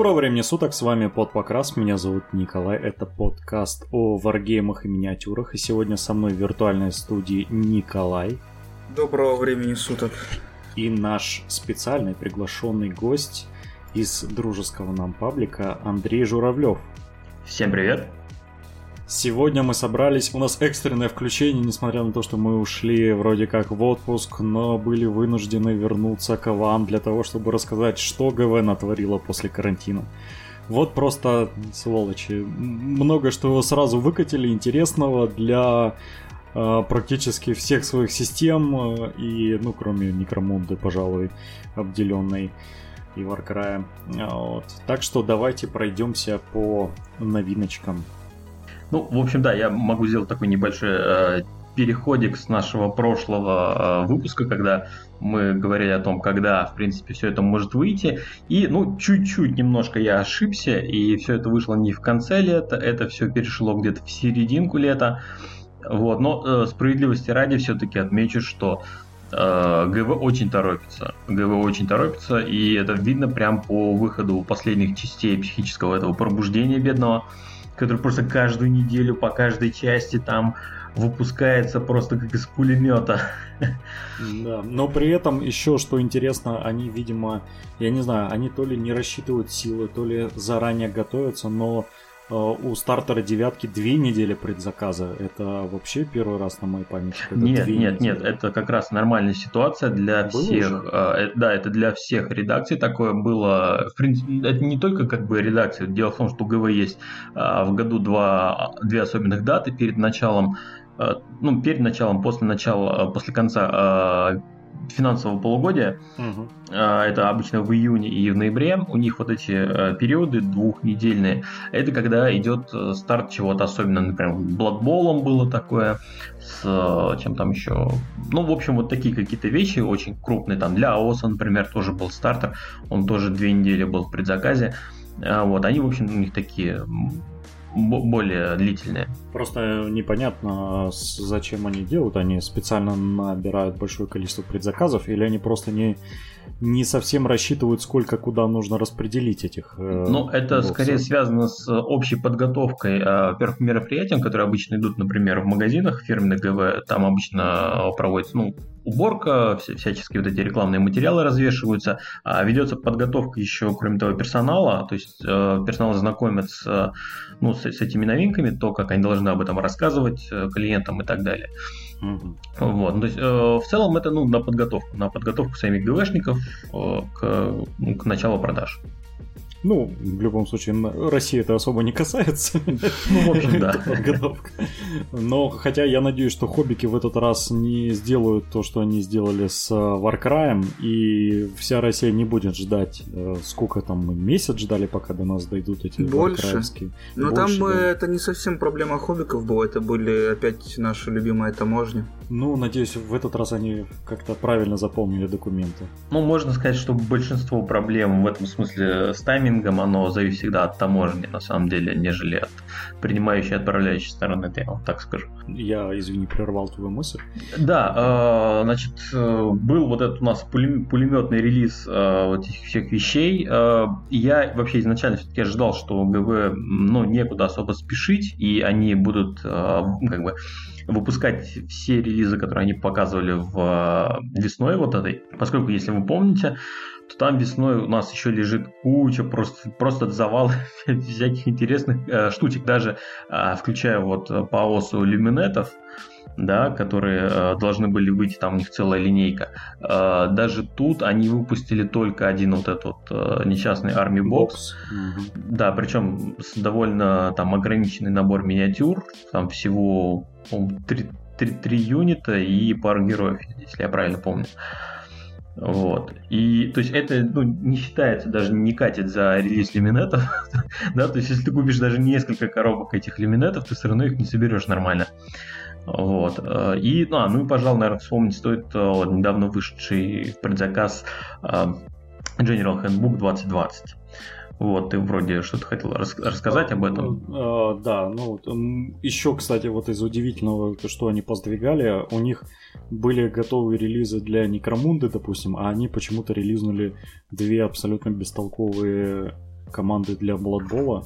Доброго времени суток, с вами Под Покрас, меня зовут Николай, это подкаст о варгеймах и миниатюрах, и сегодня со мной в виртуальной студии Николай. Доброго времени суток. И наш специальный приглашенный гость из дружеского нам паблика Андрей Журавлев. Всем привет. Сегодня мы собрались, у нас экстренное включение, несмотря на то, что мы ушли вроде как в отпуск, но были вынуждены вернуться к вам для того, чтобы рассказать, что ГВ натворила после карантина. Вот просто, сволочи, много что сразу выкатили интересного для э, практически всех своих систем э, и, ну, кроме Некромунды, пожалуй, обделенной и Варкрая. Вот. Так что давайте пройдемся по новиночкам ну, в общем, да, я могу сделать такой небольшой э, переходик с нашего прошлого э, выпуска, когда мы говорили о том, когда, в принципе, все это может выйти. И, ну, чуть-чуть немножко я ошибся, и все это вышло не в конце лета, это все перешло где-то в серединку лета. Вот, но э, справедливости ради все-таки отмечу, что э, ГВ очень торопится. ГВ очень торопится, и это видно прям по выходу последних частей психического этого пробуждения бедного который просто каждую неделю по каждой части там выпускается просто как из пулемета. Да, но при этом еще что интересно, они, видимо, я не знаю, они то ли не рассчитывают силы, то ли заранее готовятся, но у стартера девятки две недели предзаказа. Это вообще первый раз на моей памяти? Нет, нет, недели. нет, это как раз нормальная ситуация для было всех. Уже? Э, да, это для всех редакций такое было. В принципе, это не только как бы редакции. Дело в том, что у ГВ есть э, в году два, две особенных даты перед началом ну, перед началом, после начала, после конца финансового полугодия, угу. это обычно в июне и в ноябре, у них вот эти э, периоды двухнедельные, это когда идет э, старт чего-то особенно, например, Бладболом было такое, с э, чем там еще, ну, в общем, вот такие какие-то вещи очень крупные, там для АОСа, например, тоже был стартер, он тоже две недели был в предзаказе, вот, они, в общем, у них такие более длительные. Просто непонятно, зачем они делают. Они специально набирают большое количество предзаказов, или они просто не, не совсем рассчитывают, сколько куда нужно распределить этих. Э, ну, это боксов. скорее связано с общей подготовкой, э, во-первых, мероприятиям, которые обычно идут, например, в магазинах фирменных ГВ. Там обычно проводится, ну, уборка, всяческие вот эти рекламные материалы развешиваются, а ведется подготовка еще, кроме того, персонала, то есть э, персонал знакомит с, ну, с, с этими новинками, то, как они должны об этом рассказывать э, клиентам и так далее. Mm-hmm. Вот, то есть э, в целом это ну, на подготовку, на подготовку самих ГВшников э, к, ну, к началу продаж. Ну, в любом случае, России это особо не касается. Ну, в общем, да. Подготовка. Но, хотя я надеюсь, что хоббики в этот раз не сделают то, что они сделали с Warcry, и вся Россия не будет ждать, э, сколько там мы месяц ждали, пока до нас дойдут эти Больше. Но там да. это не совсем проблема хоббиков была, это были опять наши любимые таможни. Ну, надеюсь, в этот раз они как-то правильно запомнили документы. Ну, можно сказать, что большинство проблем в этом смысле с таймингом таймингом, оно зависит всегда от таможни, на самом деле, нежели от принимающей и отправляющей стороны, я вам так скажу. Я, извини, прервал твою мысль. Да, э, значит, э, был вот этот у нас пулеметный релиз э, вот этих всех вещей. Я вообще изначально все-таки ожидал, что ГВ, ну, некуда особо спешить, и они будут, как бы, выпускать все релизы, которые они показывали в весной вот этой. Поскольку, если вы помните, то там весной у нас еще лежит куча просто, просто завал всяких интересных э, штучек, даже э, включая вот э, по ОСу люминетов, да, которые э, должны были выйти, там у них целая линейка. Э, даже тут они выпустили только один вот этот вот э, несчастный Army Box. Mm-hmm. Да, причем с довольно там ограниченный набор миниатюр, там всего 3, 3, 3 юнита и пару героев, если я правильно помню. Вот. И, то есть, это ну, не считается, даже не катит за релиз лиминетов. да, то есть, если ты купишь даже несколько коробок этих лиминетов, ты все равно их не соберешь нормально. Вот. И, ну, а, ну и, пожалуй, наверное, вспомнить стоит э, недавно вышедший в предзаказ э, General Handbook 2020. Вот, ты вроде что-то хотел рас- рассказать об этом. Да, ну еще, кстати, вот из удивительного, что они поздвигали, у них были готовые релизы для Некромунды, допустим, а они почему-то релизнули две абсолютно бестолковые команды для Bowl,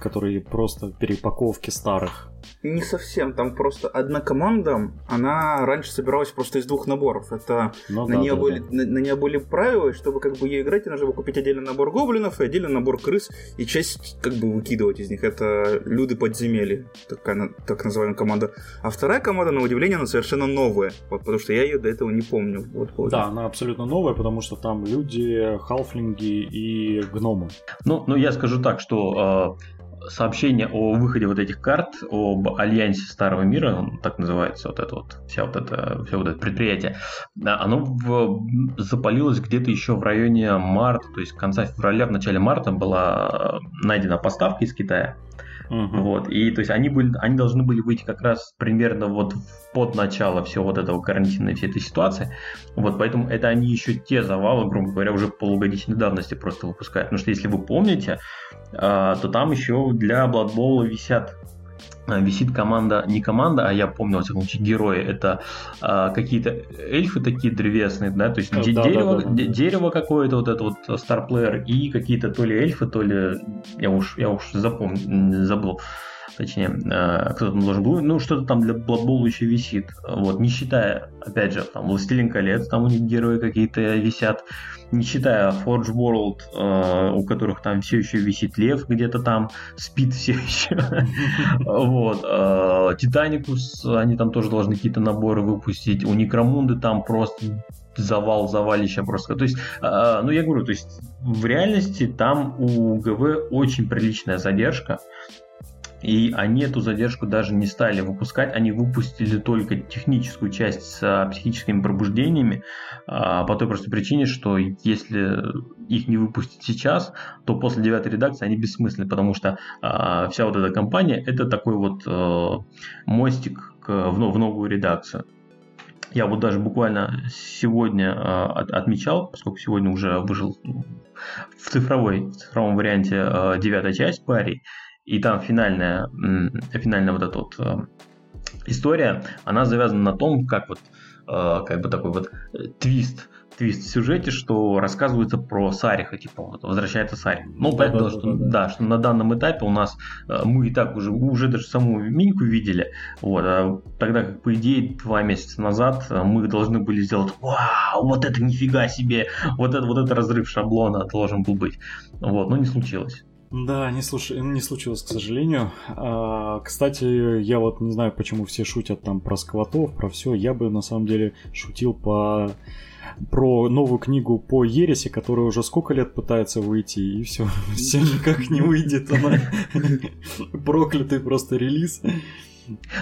которые просто перепаковки старых. Не совсем, там просто одна команда, она раньше собиралась просто из двух наборов. Это ну, на, да, нее да, были, да. На, на нее были правила, чтобы как бы ее играть, нужно было купить отдельно набор гоблинов и отдельно набор крыс, и часть как бы выкидывать из них. Это люди подземелья, такая, так называемая команда. А вторая команда, на удивление, она совершенно новая, вот, потому что я ее до этого не помню. Вот, вот. Да, она абсолютно новая, потому что там люди, халфлинги и гномы. Ну, ну я скажу так, что э, сообщение о выходе вот этих карт, об альянсе Старого Мира, так называется вот это вот, вся вот это, все вот это предприятие, оно в, запалилось где-то еще в районе марта, то есть конца февраля, в начале марта была найдена поставка из Китая. Угу. Вот. И то есть они, были, они должны были выйти как раз примерно вот под начало всего вот этого карантина и всей этой ситуации. Вот, поэтому это они еще те завалы, грубо говоря, уже полугодичной давности просто выпускают. Потому что если вы помните, то там еще для Blood Bowl висят а, висит команда, не команда, а я помню, во всяком случае, герои, это а, какие-то эльфы такие древесные, да, то есть да, дерево, да, да, да. дерево какое-то, вот это вот старплеер, и какие-то то ли эльфы, то ли, я уж, я уж запомнил, забыл, точнее, э, кто там должен был, ну, что-то там для Blood Bowl еще висит, вот, не считая, опять же, там, Властелин колец, там у них герои какие-то висят, не считая Forge World, э, у которых там все еще висит лев, где-то там спит все еще, вот, Титаникус, э, они там тоже должны какие-то наборы выпустить, у Некромунды там просто завал, завалища просто. То есть, ну я говорю, то есть в реальности там у ГВ очень приличная задержка. И они эту задержку даже не стали выпускать, они выпустили только техническую часть с психическими пробуждениями, а, по той простой причине, что если их не выпустить сейчас, то после девятой редакции они бессмысленны, потому что а, вся вот эта компания это такой вот э, мостик в новую редакцию. Я вот даже буквально сегодня отмечал, поскольку сегодня уже выжил в цифровой, в цифровом варианте девятая часть пари, и там финальная, финальная вот эта вот э, история, она завязана на том, как вот, э, как бы такой вот э, твист, твист в сюжете, что рассказывается про Сариха, типа, вот, возвращается Сарих. Ну, да, понятно, да, что, да, да. да, что на данном этапе у нас мы и так уже, уже даже саму Миньку видели, вот, а тогда как, по идее, два месяца назад мы должны были сделать, вау, вот это нифига себе, вот это, вот это разрыв шаблона должен был быть, вот, но не случилось. Да, не, слуш... не случилось, к сожалению. А, кстати, я вот не знаю, почему все шутят там про сквотов, про все. Я бы на самом деле шутил по про новую книгу по Ересе, которая уже сколько лет пытается выйти, и все, все никак не выйдет. Она проклятый просто релиз.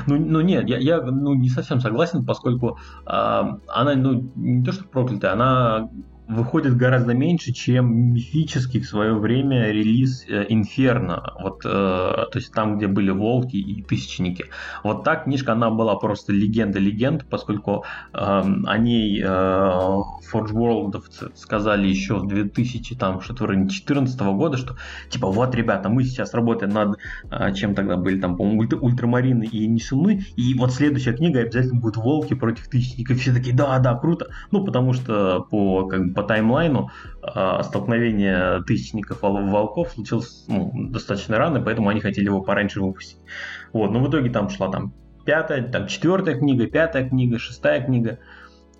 Ну, ну нет, я, я ну, не совсем согласен, поскольку э, она ну, не то что проклятая, она выходит гораздо меньше, чем мифический в свое время релиз Инферно. Э, вот, э, то есть там, где были волки и тысячники. Вот та книжка, она была просто легенда легенд, поскольку э, о ней э, Forge World сказали еще в 2000, там, что-то в районе 2014 года, что типа вот, ребята, мы сейчас работаем над э, чем тогда были там, по-моему, ультра, ультрамарины и несуны, и вот следующая книга обязательно будет волки против тысячников. Все такие, да, да, круто. Ну, потому что по как бы по таймлайну э, столкновение тысячников волков случилось ну, достаточно рано, поэтому они хотели его пораньше выпустить. Вот, но в итоге там шла там пятая, там четвертая книга, пятая книга, шестая книга.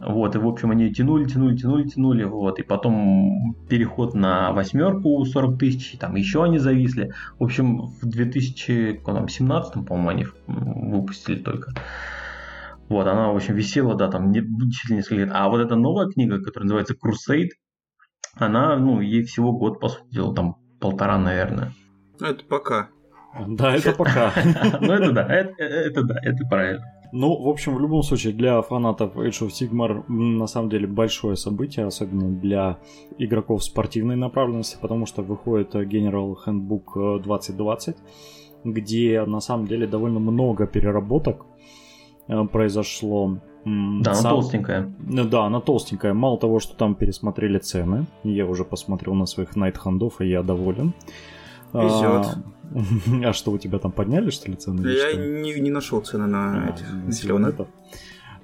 Вот, и в общем они тянули, тянули, тянули, тянули, вот, и потом переход на восьмерку 40 тысяч, там еще они зависли. В общем, в 2017, по-моему, они выпустили только. Вот, она, в общем, висела, да, там, не, чуть ли несколько лет. А вот эта новая книга, которая называется Crusade, она, ну, ей всего год, по сути дела, там, полтора, наверное. Ну, это пока. Да, это пока. Ну, это да, это да, это правильно. Ну, в общем, в любом случае, для фанатов Age of Sigmar на самом деле большое событие, особенно для игроков спортивной направленности, потому что выходит General Handbook 2020, где на самом деле довольно много переработок Э, произошло. Да, Сам... она толстенькая. Э, да, она толстенькая. Мало того, что там пересмотрели цены. Я уже посмотрел на своих найт-хандов, и я доволен. Везет. А, а что, у тебя там подняли, что ли, цены? Я не, не нашел цены на а, этих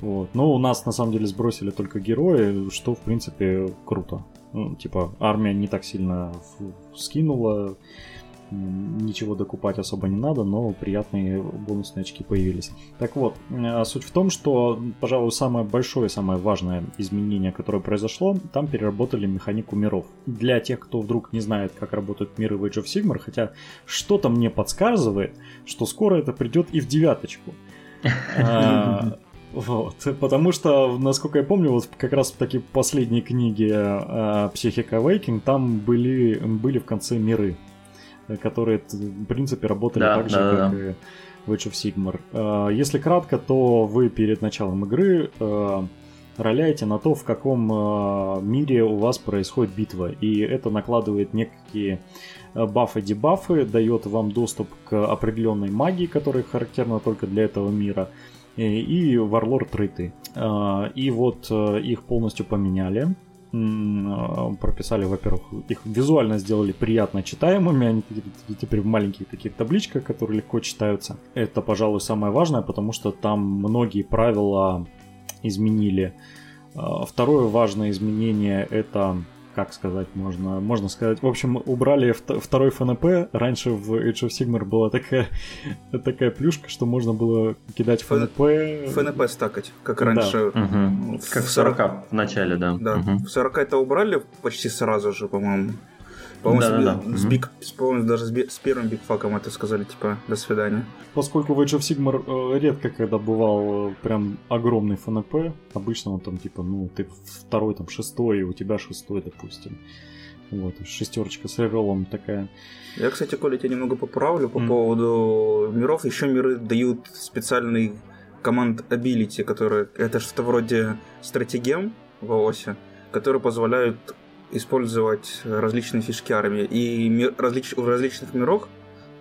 Вот. Ну, у нас на самом деле сбросили только герои, что в принципе круто. Ну, типа, армия не так сильно скинула, ничего докупать особо не надо, но приятные бонусные очки появились. Так вот, э, суть в том, что, пожалуй, самое большое, самое важное изменение, которое произошло, там переработали механику миров. Для тех, кто вдруг не знает, как работают миры в Age of Sigmar, хотя что-то мне подсказывает, что скоро это придет и в девяточку. А, вот, потому что, насколько я помню, вот как раз в такие последние книги uh, Psychic Awakening там были, были в конце миры. Э, которые, в принципе, работали да, так же, да, как да. и в Age of Sigmar. Э, если кратко, то вы перед началом игры э, роляете на то, в каком мире у вас происходит битва. И это накладывает некие бафы-дебафы, дает вам доступ к определенной магии, которая характерна только для этого мира, и варлор трейты. И вот их полностью поменяли прописали, во-первых, их визуально сделали приятно читаемыми, они теперь в маленьких таких табличках, которые легко читаются. Это, пожалуй, самое важное, потому что там многие правила изменили. А, второе важное изменение это как сказать, можно, можно сказать. В общем, убрали второй ФНП. Раньше в Age of Sigmar была такая, такая плюшка, что можно было кидать ФНП. ФНП стакать, как раньше. Да. Угу. Как в 40 в начале, да. Да, угу. в 40 это убрали почти сразу же, по-моему. По-моему, да, с, да, с, биг, по-моему, даже с, с первым бигфаком это сказали, типа, до свидания. Поскольку в Age of Sigmar э, редко когда бывал э, прям огромный ФНП, обычно он там, типа, ну, ты второй, там, шестой, и у тебя шестой, допустим. Вот, шестерочка с реролом такая. Я, кстати, Коля, тебя немного поправлю по mm. поводу миров. Еще миры дают специальный команд ability, которые это что-то вроде стратегем в ООСе, которые позволяют использовать различные фишки армии. И ми- различ- в различных мирах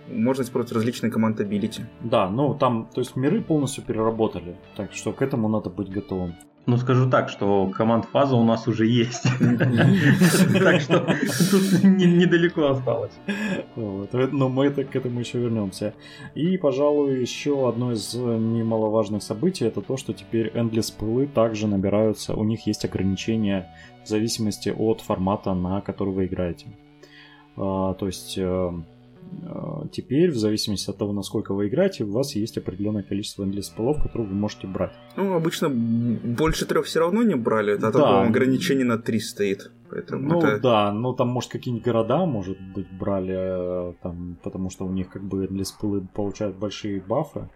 можно использовать различные команды ability. Да, ну там, то есть миры полностью переработали, так что к этому надо быть готовым. Ну, скажу так, что команд фаза у нас уже есть. Так что тут недалеко осталось. Но мы к этому еще вернемся. И, пожалуй, еще одно из немаловажных событий это то, что теперь Endless пылы также набираются. У них есть ограничения в зависимости от формата, на который вы играете. А, то есть э, э, теперь, в зависимости от того, насколько вы играете, у вас есть определенное количество endless полов, которые вы можете брать. Ну, обычно больше трех все равно не брали, а да. ограничение на три стоит. Поэтому ну это... да, ну там может какие-нибудь города, может быть, брали, э, там, потому что у них как бы endless пылы получают большие бафы.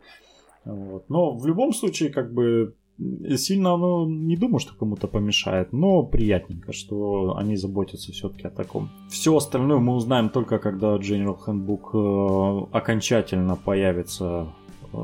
Вот. Но в любом случае, как бы Сильно оно не думаю, что кому-то помешает, но приятненько, что они заботятся все-таки о таком. Все остальное мы узнаем только когда General Handbook э, окончательно появится э,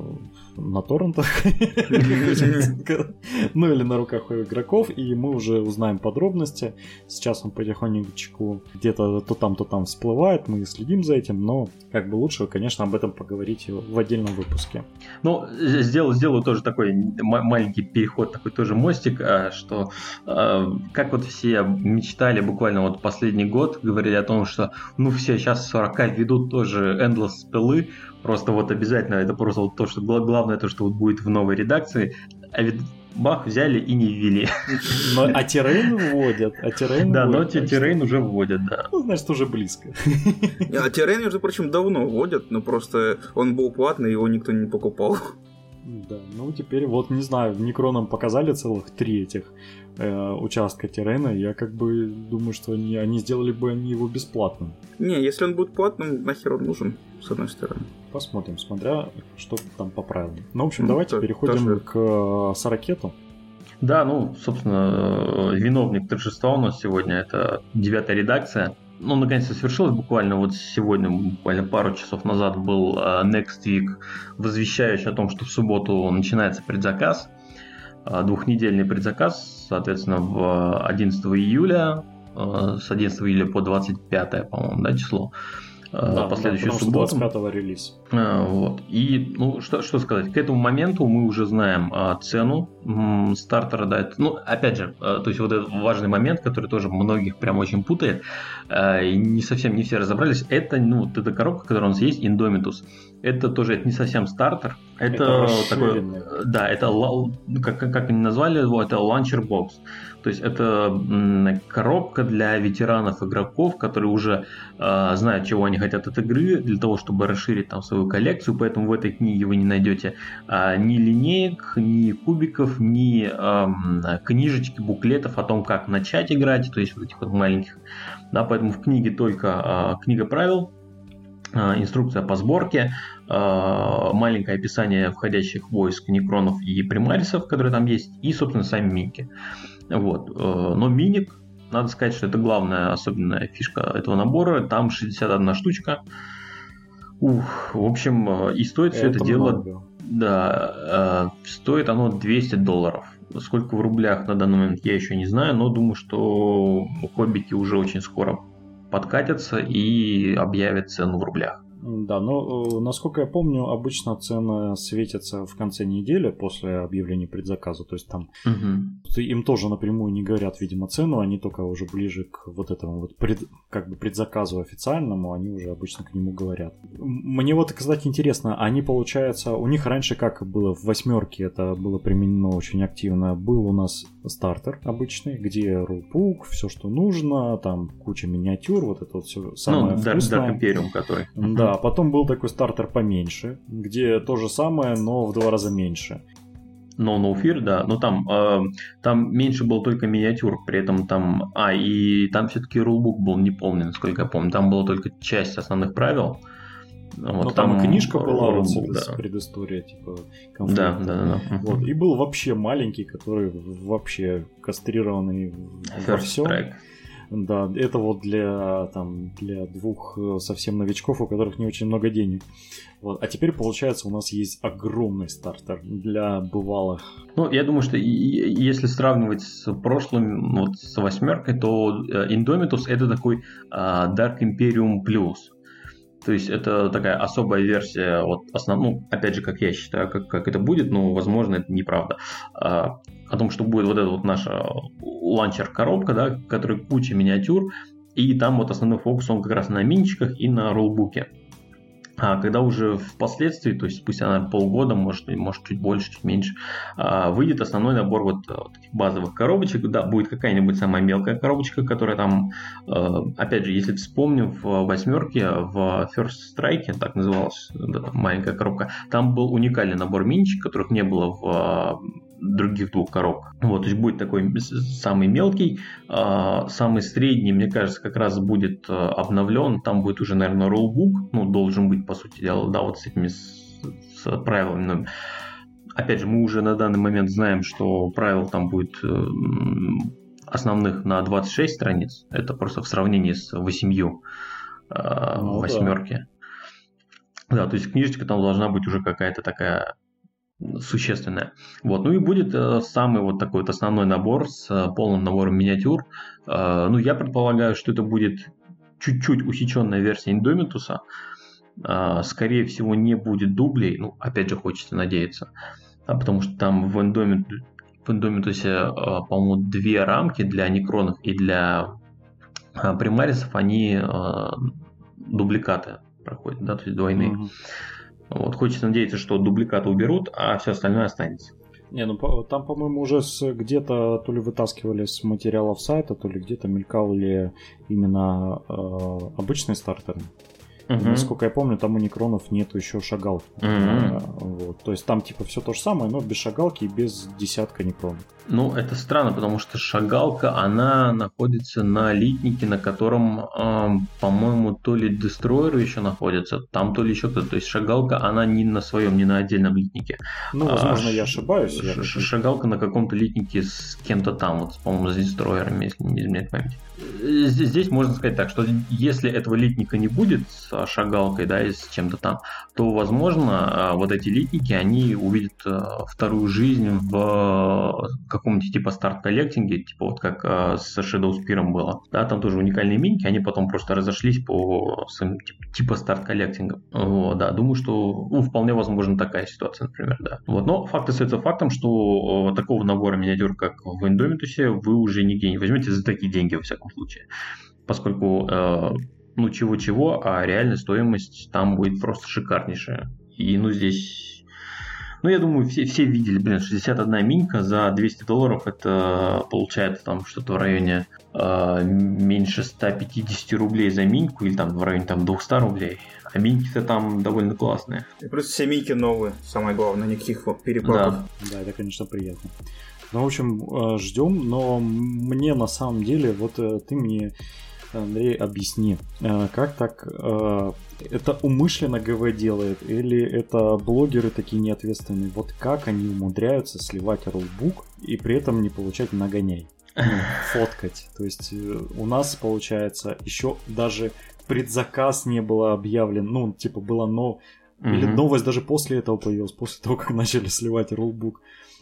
на торрентах, ну или на руках у игроков, и мы уже узнаем подробности. Сейчас он потихонечку где-то то там, то там всплывает, мы следим за этим, но как бы лучше, конечно, об этом поговорить в отдельном выпуске. Ну, сделаю, сделаю тоже такой маленький переход, такой тоже мостик, а, что а, как вот все мечтали буквально вот последний год, говорили о том, что ну все сейчас 40 ведут тоже endless спелы, Просто вот обязательно, это просто вот то, что главное, то, что вот будет в новой редакции. А ведь бах, взяли и не ввели. Но, а террейн вводят. А террейн да, вводят, но террейн уже вводят, да. Ну, значит, уже близко. А террейн, между прочим, давно вводят, но просто он был платный, его никто не покупал. Да, ну теперь вот, не знаю, в Некроном показали целых три этих э, участка террена, я как бы думаю, что они, они сделали бы они его бесплатным. Не, если он будет платным, нахер он нужен, с одной стороны. Посмотрим, смотря что там по правилам. Ну, в общем, ну, давайте то, переходим тоже... к э, Саракету. Да, ну, собственно, э, виновник торжества у нас сегодня это девятая редакция. Ну, наконец-то свершилось буквально вот сегодня, буквально пару часов назад был Next Week, возвещающий о том, что в субботу начинается предзаказ. Двухнедельный предзаказ, соответственно, в 11 июля, с 11 июля по 25, по-моему, да, число. Да, последующую да, субботу. 25-го релиз. А, вот. И, ну, что, что сказать, к этому моменту мы уже знаем а, цену м, стартера, да, это, ну, опять же, а, то есть вот этот важный момент, который тоже многих прям очень путает, а, и не совсем не все разобрались, это, ну, вот эта коробка, которая у нас есть, Indomitus, это тоже это не совсем стартер, это, это такой, да, это, как, как они назвали его, это launcher box. То есть это коробка для ветеранов игроков, которые уже э, знают, чего они хотят от игры, для того, чтобы расширить там свою коллекцию. Поэтому в этой книге вы не найдете э, ни линеек, ни кубиков, ни э, книжечки, буклетов о том, как начать играть, то есть вот этих вот маленьких. Да, поэтому в книге только э, книга правил, инструкция по сборке, маленькое описание входящих войск, некронов и примарисов, которые там есть, и, собственно, сами минки. Вот. Э, но миник, надо сказать, что это главная особенная фишка этого набора. Там 61 штучка. Ух, в общем, э, и стоит все это, это дело... Много. Да, э, стоит оно 200 долларов. Сколько в рублях на данный момент я еще не знаю, но думаю, что хоббики уже очень скоро подкатятся и объявят цену в рублях. Да, но э, насколько я помню, обычно цены светятся в конце недели после объявления предзаказа. То есть там угу. им тоже напрямую не говорят, видимо, цену, они только уже ближе к вот этому вот пред, как бы предзаказу официальному, они уже обычно к нему говорят. Мне вот, кстати, интересно, они, получается, у них раньше как было в восьмерке, это было применено очень активно, был у нас стартер обычный, где рулпук, все, что нужно, там куча миниатюр, вот это вот все самое ну, вкусное. Dark Imperium, который. Да, да, потом был такой стартер поменьше, где то же самое, но в два раза меньше. No No Fear, да, но там, э, там меньше было только миниатюр, при этом там, а, и там все-таки рулбук был неполный, насколько я помню, там была только часть основных правил, вот, Но там, там книжка была вот, да. предыстория, типа конфликта. Да, да, да. Вот. И был вообще маленький, который вообще кастрированный First во всем. Track. Да, это вот для, там, для двух э, совсем новичков, у которых не очень много денег. Вот. А теперь, получается, у нас есть огромный стартер для бывалых. Ну, я думаю, что если сравнивать с прошлым, вот с восьмеркой, то э, Indomitus это такой uh, Dark Imperium Plus. То есть это такая особая версия, вот основ... ну, опять же, как я считаю, как, как это будет, но, возможно, это неправда. А, о том, что будет вот эта вот наша ланчер-коробка, да, которая куча миниатюр, и там вот основной фокус, он как раз на минчиках и на роллбуке. А когда уже впоследствии, то есть спустя наверное, полгода, может, может чуть больше, чуть меньше, а, выйдет основной набор вот, вот этих базовых коробочек, да, будет какая-нибудь самая мелкая коробочка, которая там, а, опять же, если вспомним, в восьмерке, в First Strike, так называлась да, маленькая коробка, там был уникальный набор минчик, которых не было в других двух коробках. Вот, то есть будет такой самый мелкий, э, самый средний, мне кажется, как раз будет э, обновлен. Там будет уже, наверное, роллбук, ну, должен быть, по сути дела, да, вот с этими с, с правилами. Но, опять же, мы уже на данный момент знаем, что правил там будет э, основных на 26 страниц. Это просто в сравнении с 8 э, ну, восьмерки. Да. да, то есть книжечка там должна быть уже какая-то такая существенная. Вот. Ну и будет э, самый вот такой вот основной набор с э, полным набором миниатюр. Э, ну, я предполагаю, что это будет чуть-чуть усеченная версия Индомитуса. Скорее всего, не будет дублей. Ну, опять же, хочется надеяться. А потому что там в, Индомит, в Индомитусе, по-моему, две рамки для некронов и для примарисов, они дубликаты проходят, да, то есть двойные. Mm-hmm. Вот, хочется надеяться, что дубликаты уберут, а все остальное останется. Не, ну там, по-моему, уже где-то то ли вытаскивали с материалов сайта, то ли где-то мелькал ли именно э, обычные стартеры. Угу. Насколько я помню, там у Некронов нету еще шагалки. Угу. Вот. То есть там типа все то же самое, но без шагалки и без десятка Некронов. Ну, это странно, потому что шагалка, она находится на литнике, на котором, э, по-моему, то ли destroyer ы еще находятся, там то ли еще кто-то. То есть шагалка, она не на своем, не на отдельном литнике. Ну, возможно, а, я ошибаюсь. Ш- я шагалка на каком-то литнике с кем-то там, вот, по-моему, с destroyer ами, если не изменяет память. Здесь можно сказать так, что если этого литника не будет с шагалкой, да, и с чем-то там, то, возможно, а, вот эти литники, они увидят а, вторую жизнь в каком-нибудь типа Start Collecting е, типа вот как э, с Shadow Spear было. Да, там тоже уникальные миньки, они потом просто разошлись по своим типа, типа Start Collecting а. Вот, да, думаю, что ну, вполне возможно такая ситуация, например, да. Вот, но факт остается фактом, что такого набора миниатюр, как в Индомитусе, вы уже нигде не возьмете за такие деньги, во всяком случае. Поскольку, э, ну, чего-чего, а реальная стоимость там будет просто шикарнейшая. И, ну, здесь ну, я думаю, все, все видели, блин, 61 минька за 200 долларов, это получается там что-то в районе э, меньше 150 рублей за миньку, или там в районе там 200 рублей. А миньки-то там довольно классные. И плюс все миньки новые, самое главное, никаких перепаков. Да. да, это, конечно, приятно. Ну, в общем, э, ждем, но мне на самом деле, вот э, ты мне Андрей, объясни, э, как так э, это умышленно ГВ делает или это блогеры такие неответственные? Вот как они умудряются сливать роллбук и при этом не получать нагоняй? Ну, фоткать. То есть э, у нас, получается, еще даже предзаказ не было объявлен. Ну, типа, было но... Или новость даже после этого появилась, после того, как начали сливать роллбук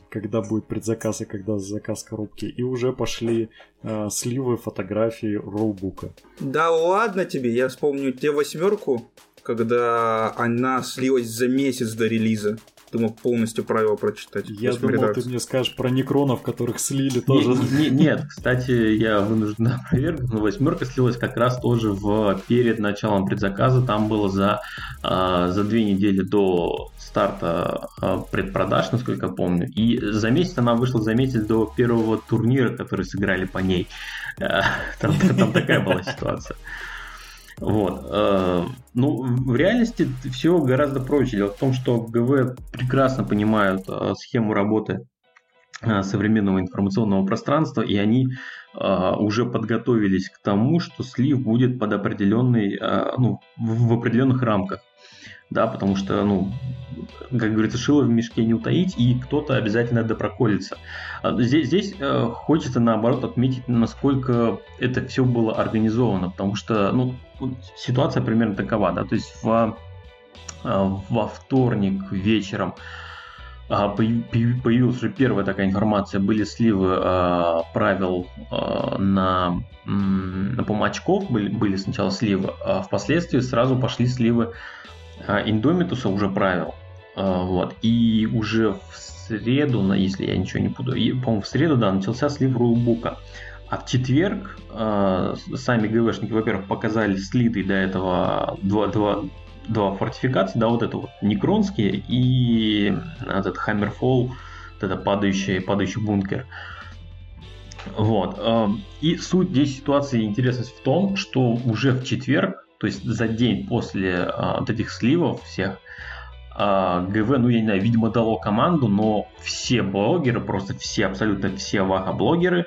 когда будет предзаказ и когда заказ коробки. И уже пошли э, сливы фотографий роубука. Да ладно тебе, я вспомню те восьмерку, когда она слилась за месяц до релиза. Думал полностью правила прочитать. Я думал, редакции. ты мне скажешь про некронов, которых слили тоже. Не, не, нет, кстати, я вынужден опровергнуть, но восьмерка слилась как раз тоже в, перед началом предзаказа. Там было за, а, за две недели до старта а, предпродаж, насколько помню. И за месяц она вышла за месяц до первого турнира, который сыграли по ней. Э, там, там такая была ситуация. Вот. Э, ну, в реальности все гораздо проще. Дело в том, что ГВ прекрасно понимают э, схему работы современного информационного пространства, и они уже подготовились к тому, что слив будет под определенный, ну, в определенных рамках да, потому что, ну, как говорится, шило в мешке не утаить, и кто-то обязательно допроколется. А здесь, здесь э, хочется, наоборот, отметить, насколько это все было организовано, потому что, ну, ситуация примерно такова, да, то есть в, э, во вторник вечером э, появилась уже первая такая информация, были сливы э, правил э, на, на помочков, были, были сначала сливы, а впоследствии сразу пошли сливы а, Индомитуса уже правил. Вот. И уже в среду, если я ничего не буду, по-моему, в среду, да, начался слив рулбука. А в четверг э, сами ГВшники, во-первых, показали слитый до этого два, два, два фортификации, да, вот это вот Некронские и этот Хаммерфолл, вот это падающий, падающий бункер. Вот. И суть здесь ситуации интересность в том, что уже в четверг то есть за день после а, вот этих сливов всех GW, ну я не знаю, видимо дало команду, но все блогеры, просто все, абсолютно все ваха-блогеры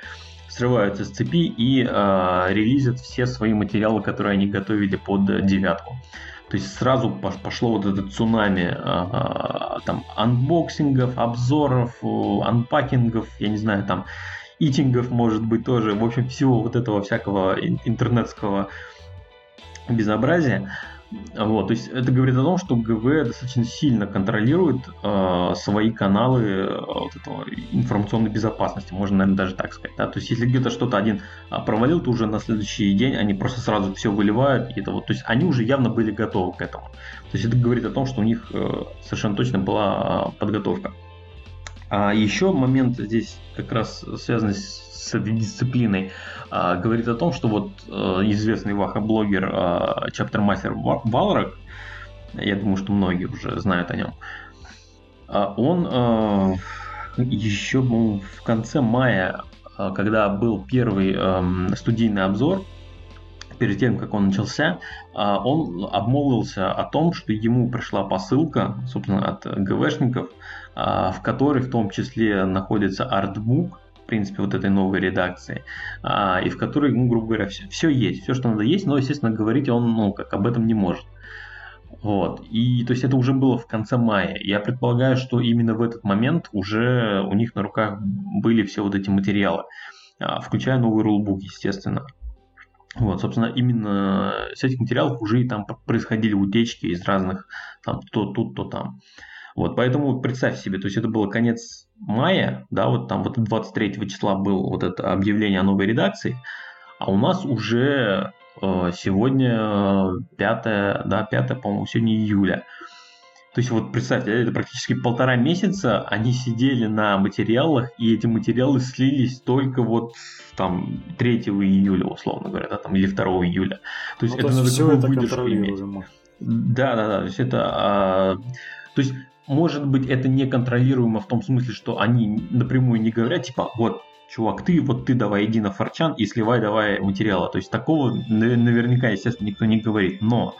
срываются с цепи и а, релизят все свои материалы, которые они готовили под девятку. То есть сразу пошло вот это цунами а, там unboxing ов, обзоров, unpacking ов, я не знаю, там eating ов может быть тоже, в общем, всего вот этого всякого интернетского безобразие. Вот, то есть это говорит о том, что ГВ достаточно сильно контролирует э, свои каналы э, вот этого, информационной безопасности, можно, наверное, даже так сказать. Да? То есть если где-то что-то один а, провалил, то уже на следующий день они просто сразу все выливают. И это вот, то есть они уже явно были готовы к этому. То есть это говорит о том, что у них э, совершенно точно была подготовка. А еще момент здесь как раз связанный с с этой дисциплиной, а, говорит о том, что вот а, известный ваха-блогер а, чаптермастер Валрак, я думаю, что многие уже знают о нем, а, он а, еще в конце мая, а, когда был первый а, студийный обзор, перед тем, как он начался, он обмолвился о том, что ему пришла посылка, собственно, от ГВшников, в которой в том числе находится артбук принципе, вот этой новой редакции, а, и в которой, ну, грубо говоря, все, все есть, все, что надо есть, но, естественно, говорить он, ну, как об этом не может. Вот. И то есть это уже было в конце мая. Я предполагаю, что именно в этот момент уже у них на руках были все вот эти материалы, а, включая новый рулбук, естественно. Вот, собственно, именно с этих материалов уже и там происходили утечки из разных, там, то тут, то там. Вот, поэтому представь себе, то есть это было конец мая, да, вот там вот 23 числа было вот это объявление о новой редакции, а у нас уже Э, сегодня 5, да, 5, по-моему, сегодня июля. То есть вот представьте, это практически полтора месяца они сидели на материалах, и эти материалы слились только вот там 3 июля, условно говоря, да, там, или 2 июля. То есть ну, это то есть надо все это иметь. Да, да, да. То есть это. А, то есть, может быть, это неконтролируемо в том смысле, что они напрямую не говорят, типа, вот чувак, ты вот ты давай иди на форчан и сливай давай материала. То есть такого наверняка, естественно, никто не говорит. Но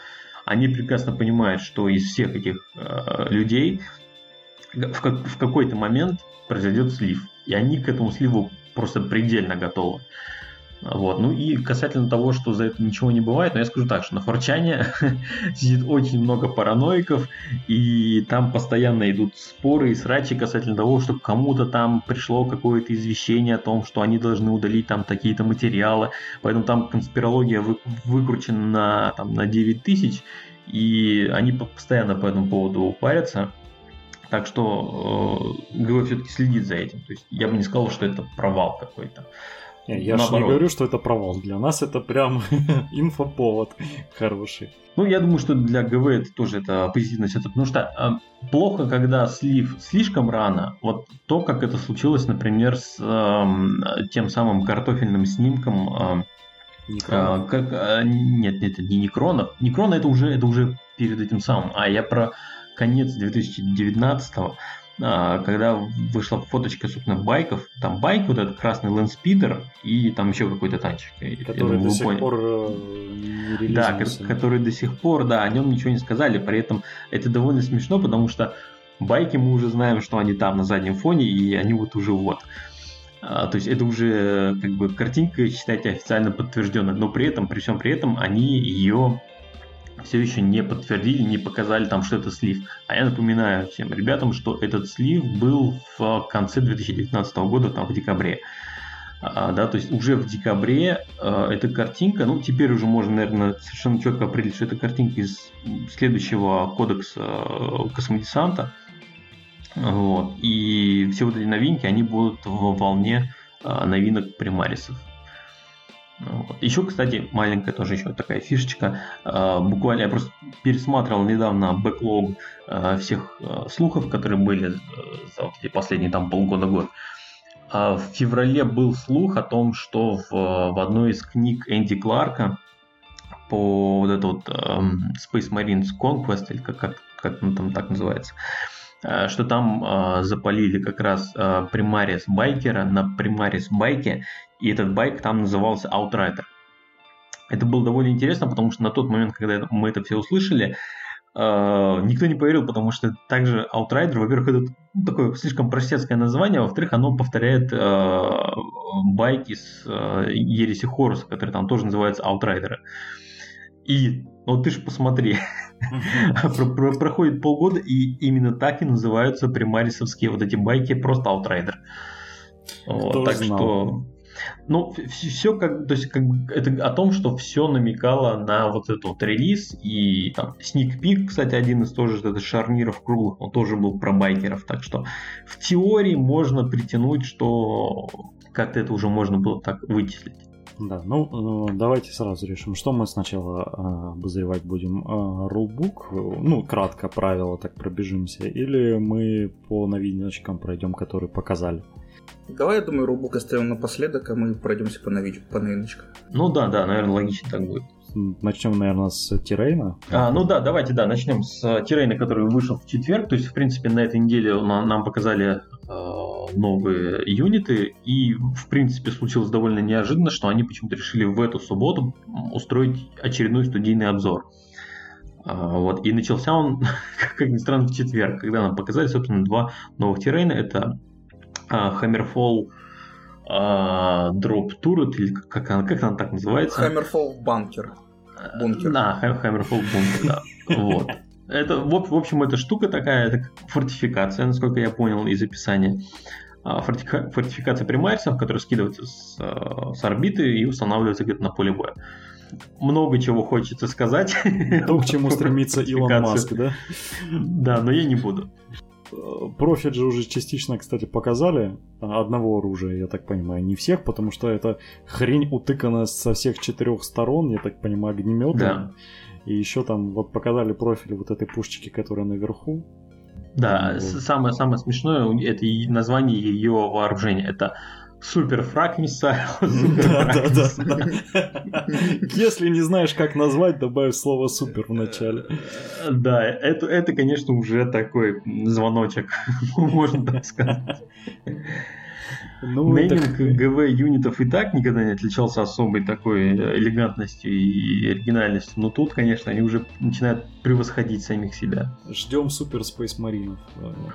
они прекрасно понимают, что из всех этих э, людей в, как, в какой-то момент произойдет слив. И они к этому сливу просто предельно готовы. Вот. Ну и касательно того, что за это ничего не бывает, но я скажу так, что на Форчане сидит очень много параноиков, и там постоянно идут споры и срачи касательно того, что кому-то там пришло какое-то извещение о том, что они должны удалить там такие-то материалы, поэтому там конспирология вы, выкручена на, там, на 9 тысяч, и они постоянно по этому поводу парятся. Так что э, ГВ все-таки следит за этим. То есть я бы не сказал, что это провал какой-то. Я же не говорю, что это провал. Для нас это прям инфоповод хороший. Ну, я думаю, что для ГВ это тоже это позитивно ситуация, потому что э, плохо, когда слив слишком рано. Вот то, как это случилось, например, с э, тем самым картофельным снимком. Э, э, как, э, нет, нет, не Некронов. Некрона это уже, это уже перед этим самым. А я про конец 2019 -го. А, когда вышла фоточка, собственно, байков, там байк, вот этот красный лэнспидер и там еще какой-то танчик. Который думаю, до сих поняли. пор э, не Да, который до сих пор, да, о нем ничего не сказали, при этом это довольно смешно, потому что байки мы уже знаем, что они там на заднем фоне, и они вот уже вот. А, то есть это уже как бы картинка, считайте, официально подтвержденная, но при этом, при всем при этом, они ее все еще не подтвердили, не показали там, что это слив. А я напоминаю всем ребятам, что этот слив был в конце 2019 года, там в декабре. А, да, то есть уже в декабре э, эта картинка, ну теперь уже можно, наверное, совершенно четко определить, что это картинка из следующего кодекса э, космодесанта. Вот. И все вот эти новинки, они будут в волне э, новинок примарисов. Еще, кстати, маленькая тоже еще такая фишечка. А, буквально я просто пересматривал недавно бэклог а, всех а, слухов, которые были э, за последние там полгода-год. В феврале был слух о том, что в, в одной из книг Энди Кларка по вот это вот Space Marines Conquest, или как, как, как он там так называется, что там запалили как раз примарис байкера на примарис байке и этот байк там назывался Outrider. Это было довольно интересно, потому что на тот момент, когда мы это все услышали, Uh, никто не поверил, потому что также Outrider, во-первых, это такое слишком простецкое название, а во-вторых, оно повторяет uh, байки с uh, Ереси Хоруса, которые там тоже называются Outrider. И, ну ты же посмотри, проходит полгода, и именно так и называются примарисовские вот эти байки, просто Outrider. Так что ну, все как, то есть как это о том, что все намекало на вот этот вот релиз и там Sneak Peek, кстати, один из тоже это шарниров круглых, он тоже был про байкеров, так что в теории можно притянуть, что как-то это уже можно было так вычислить. Да, ну э, давайте сразу решим, что мы сначала э, обозревать будем. Э, рулбук, ну кратко правила так пробежимся, или мы по новиночкам пройдем, которые показали. Давай, я думаю, рубок оставим напоследок, а мы пройдемся по, нович... по новиночкам. Ну да, да, наверное, логично так будет. Начнем, наверное, с Тирейна. А, ну да, давайте, да, начнем с Тирейна, который вышел в четверг. То есть, в принципе, на этой неделе нам показали э, новые юниты. И, в принципе, случилось довольно неожиданно, что они почему-то решили в эту субботу устроить очередной студийный обзор. А, вот. И начался он, как ни странно, в четверг, когда нам показали, собственно, два новых террейна. Это Hammerfall Drop Turret, или как она, как она так называется? Hammerfall Bunker. Бункер. Да, Hammerfall Bunker, да. Вот. Это, в, общем, эта штука такая, это фортификация, насколько я понял из описания. Фортификация примарисов, которая скидывается с, с орбиты и устанавливается где-то на поле боя. Много чего хочется сказать. То, к чему стремится Илон Маск, да? Да, но я не буду. Профиль же уже частично, кстати, показали одного оружия, я так понимаю, не всех, потому что это хрень утыкана со всех четырех сторон, я так понимаю, огнеметом. Да. И еще там вот показали профиль вот этой пушечки, которая наверху. Да, вот. самое самое смешное это название ее вооружения. Это Супер фраг миссайл. Если не знаешь, как назвать, добавь слово супер в начале. Да, это, это, конечно, уже такой звоночек, можно так сказать. Ну, Нейминг так... ГВ юнитов и так никогда не отличался особой такой элегантностью и оригинальностью, но тут, конечно, они уже начинают превосходить самих себя. Ждем супер Space Marine.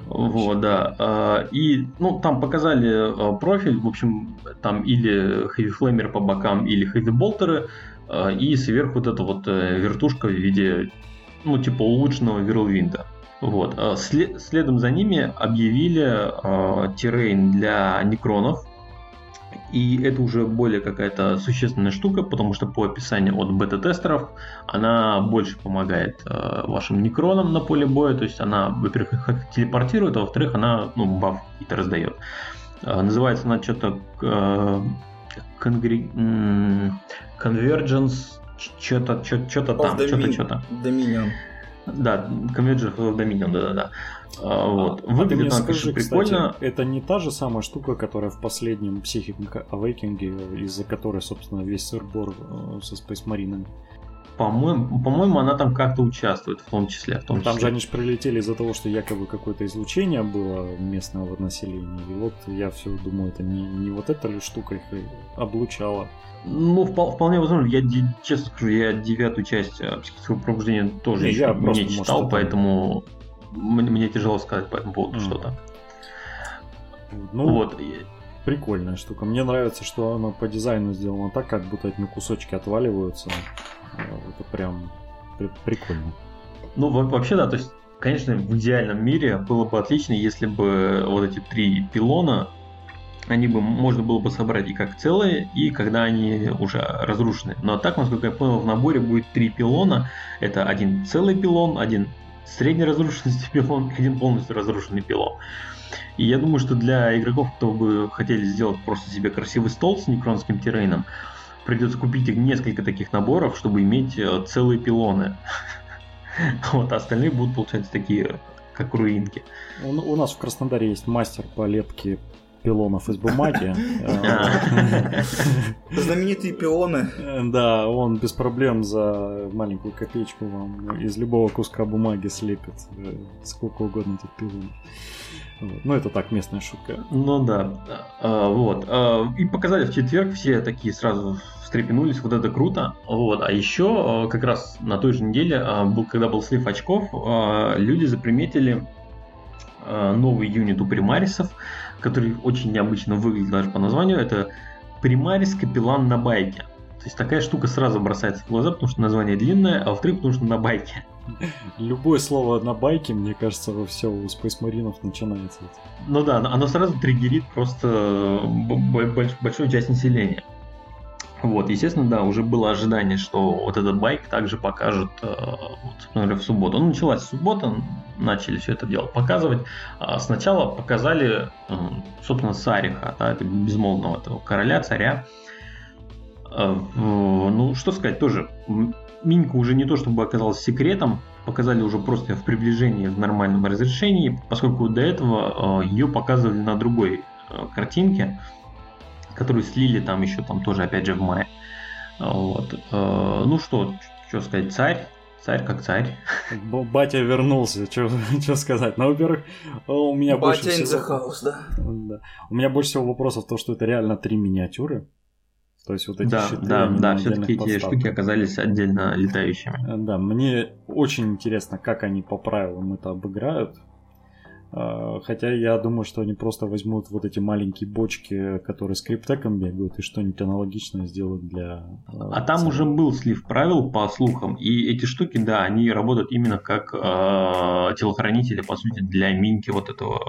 Вот, да. А, и, ну, там показали а, профиль, в общем, там или Heavy Flamer по бокам, или Heavy Болтеры, и сверху вот эта вот э, вертушка в виде, ну, типа улучшенного Вирлвинда. Вот. След, следом за ними объявили э, террейн для некронов. И это уже более какая-то существенная штука, потому что по описанию от бета-тестеров она больше помогает э, вашим некронам на поле боя. То есть она, во-первых, их телепортирует, а во-вторых, она ну, баф какие-то раздает. Э, называется она что-то э, конгри... Convergence, что-то, что-то там, что-то, что-то. Dominion. Да, Convergence of Dominion, да-да-да. А, вот. А Выглядит она, конечно, прикольно. Кстати, это не та же самая штука, которая в последнем Psychic Awakening, из-за которой, собственно, весь сырбор э, со Space Marine. По-моему, по-моему, она там как-то участвует, в том числе. В том там числе. же они же прилетели из-за того, что якобы какое-то излучение было местного населения. И вот я все думаю, это не, не вот эта ли штука их облучала. Ну, вполне возможно. Я, честно скажу, я девятую часть э, психического пробуждения тоже не, еще я не читал, может, поэтому мне, мне тяжело сказать по этому поводу mm. что-то. Ну, вот. Прикольная штука. Мне нравится, что она по дизайну сделана так, как будто от нее кусочки отваливаются. Это прям прикольно. Ну, вообще, да, то есть, конечно, в идеальном мире было бы отлично, если бы вот эти три пилона они бы можно было бы собрать и как целые, и когда они уже разрушены. Но так, насколько я понял, в наборе будет три пилона. Это один целый пилон, один средней разрушенности пилон, один полностью разрушенный пилон. И я думаю, что для игроков, кто бы хотели сделать просто себе красивый стол с некронским террейном, придется купить несколько таких наборов, чтобы иметь э, целые пилоны. Вот, а остальные будут, получаться такие, как руинки. У, у нас в Краснодаре есть мастер по лепке пилонов из бумаги. Знаменитые пионы. Да, он без проблем за маленькую копеечку вам из любого куска бумаги слепит э, сколько угодно этих пилонов. Ну, это так, местная шутка. Ну да. А, вот. А, и показали в четверг, все такие сразу встрепенулись, вот это круто. Вот. А еще а, как раз на той же неделе, а, был, когда был слив очков, а, люди заприметили новый юнит у примарисов, который очень необычно выглядит даже по названию, это Примарис Капеллан на байке. То есть такая штука сразу бросается в глаза, потому что название длинное, а во-вторых, потому что на байке. Любое слово на байке, мне кажется, все у Space Marines начинается. Ну да, оно сразу триггерит просто большую часть населения. Вот, естественно, да, уже было ожидание, что вот этот байк также покажут э, вот, например, в субботу. Ну, началась суббота, начали все это дело показывать. А сначала показали, э, собственно, Сариха, да, безмолвного этого короля, царя. Э, ну, что сказать, тоже Минька уже не то чтобы оказалась секретом, показали уже просто в приближении в нормальном разрешении, поскольку до этого ее показывали на другой картинке которую слили там еще там тоже опять же в мае. Вот. Э, ну что, что сказать, царь, царь как царь. Батя вернулся, что сказать. Ну, во-первых, у меня Батя больше всего... House, да? да. У меня больше всего вопросов то, что это реально три миниатюры. То есть вот эти да, щиты. Да, да, все-таки эти штуки оказались отдельно летающими. Да, мне очень интересно, как они по правилам это обыграют. А, хотя я думаю, что они просто возьмут вот эти маленькие бочки, которые с криптеком бегают, и что-нибудь аналогичное сделают для... А, а там уже был слив правил, по слухам, и эти штуки, да, они работают именно как э, телохранители, по сути, для минки вот этого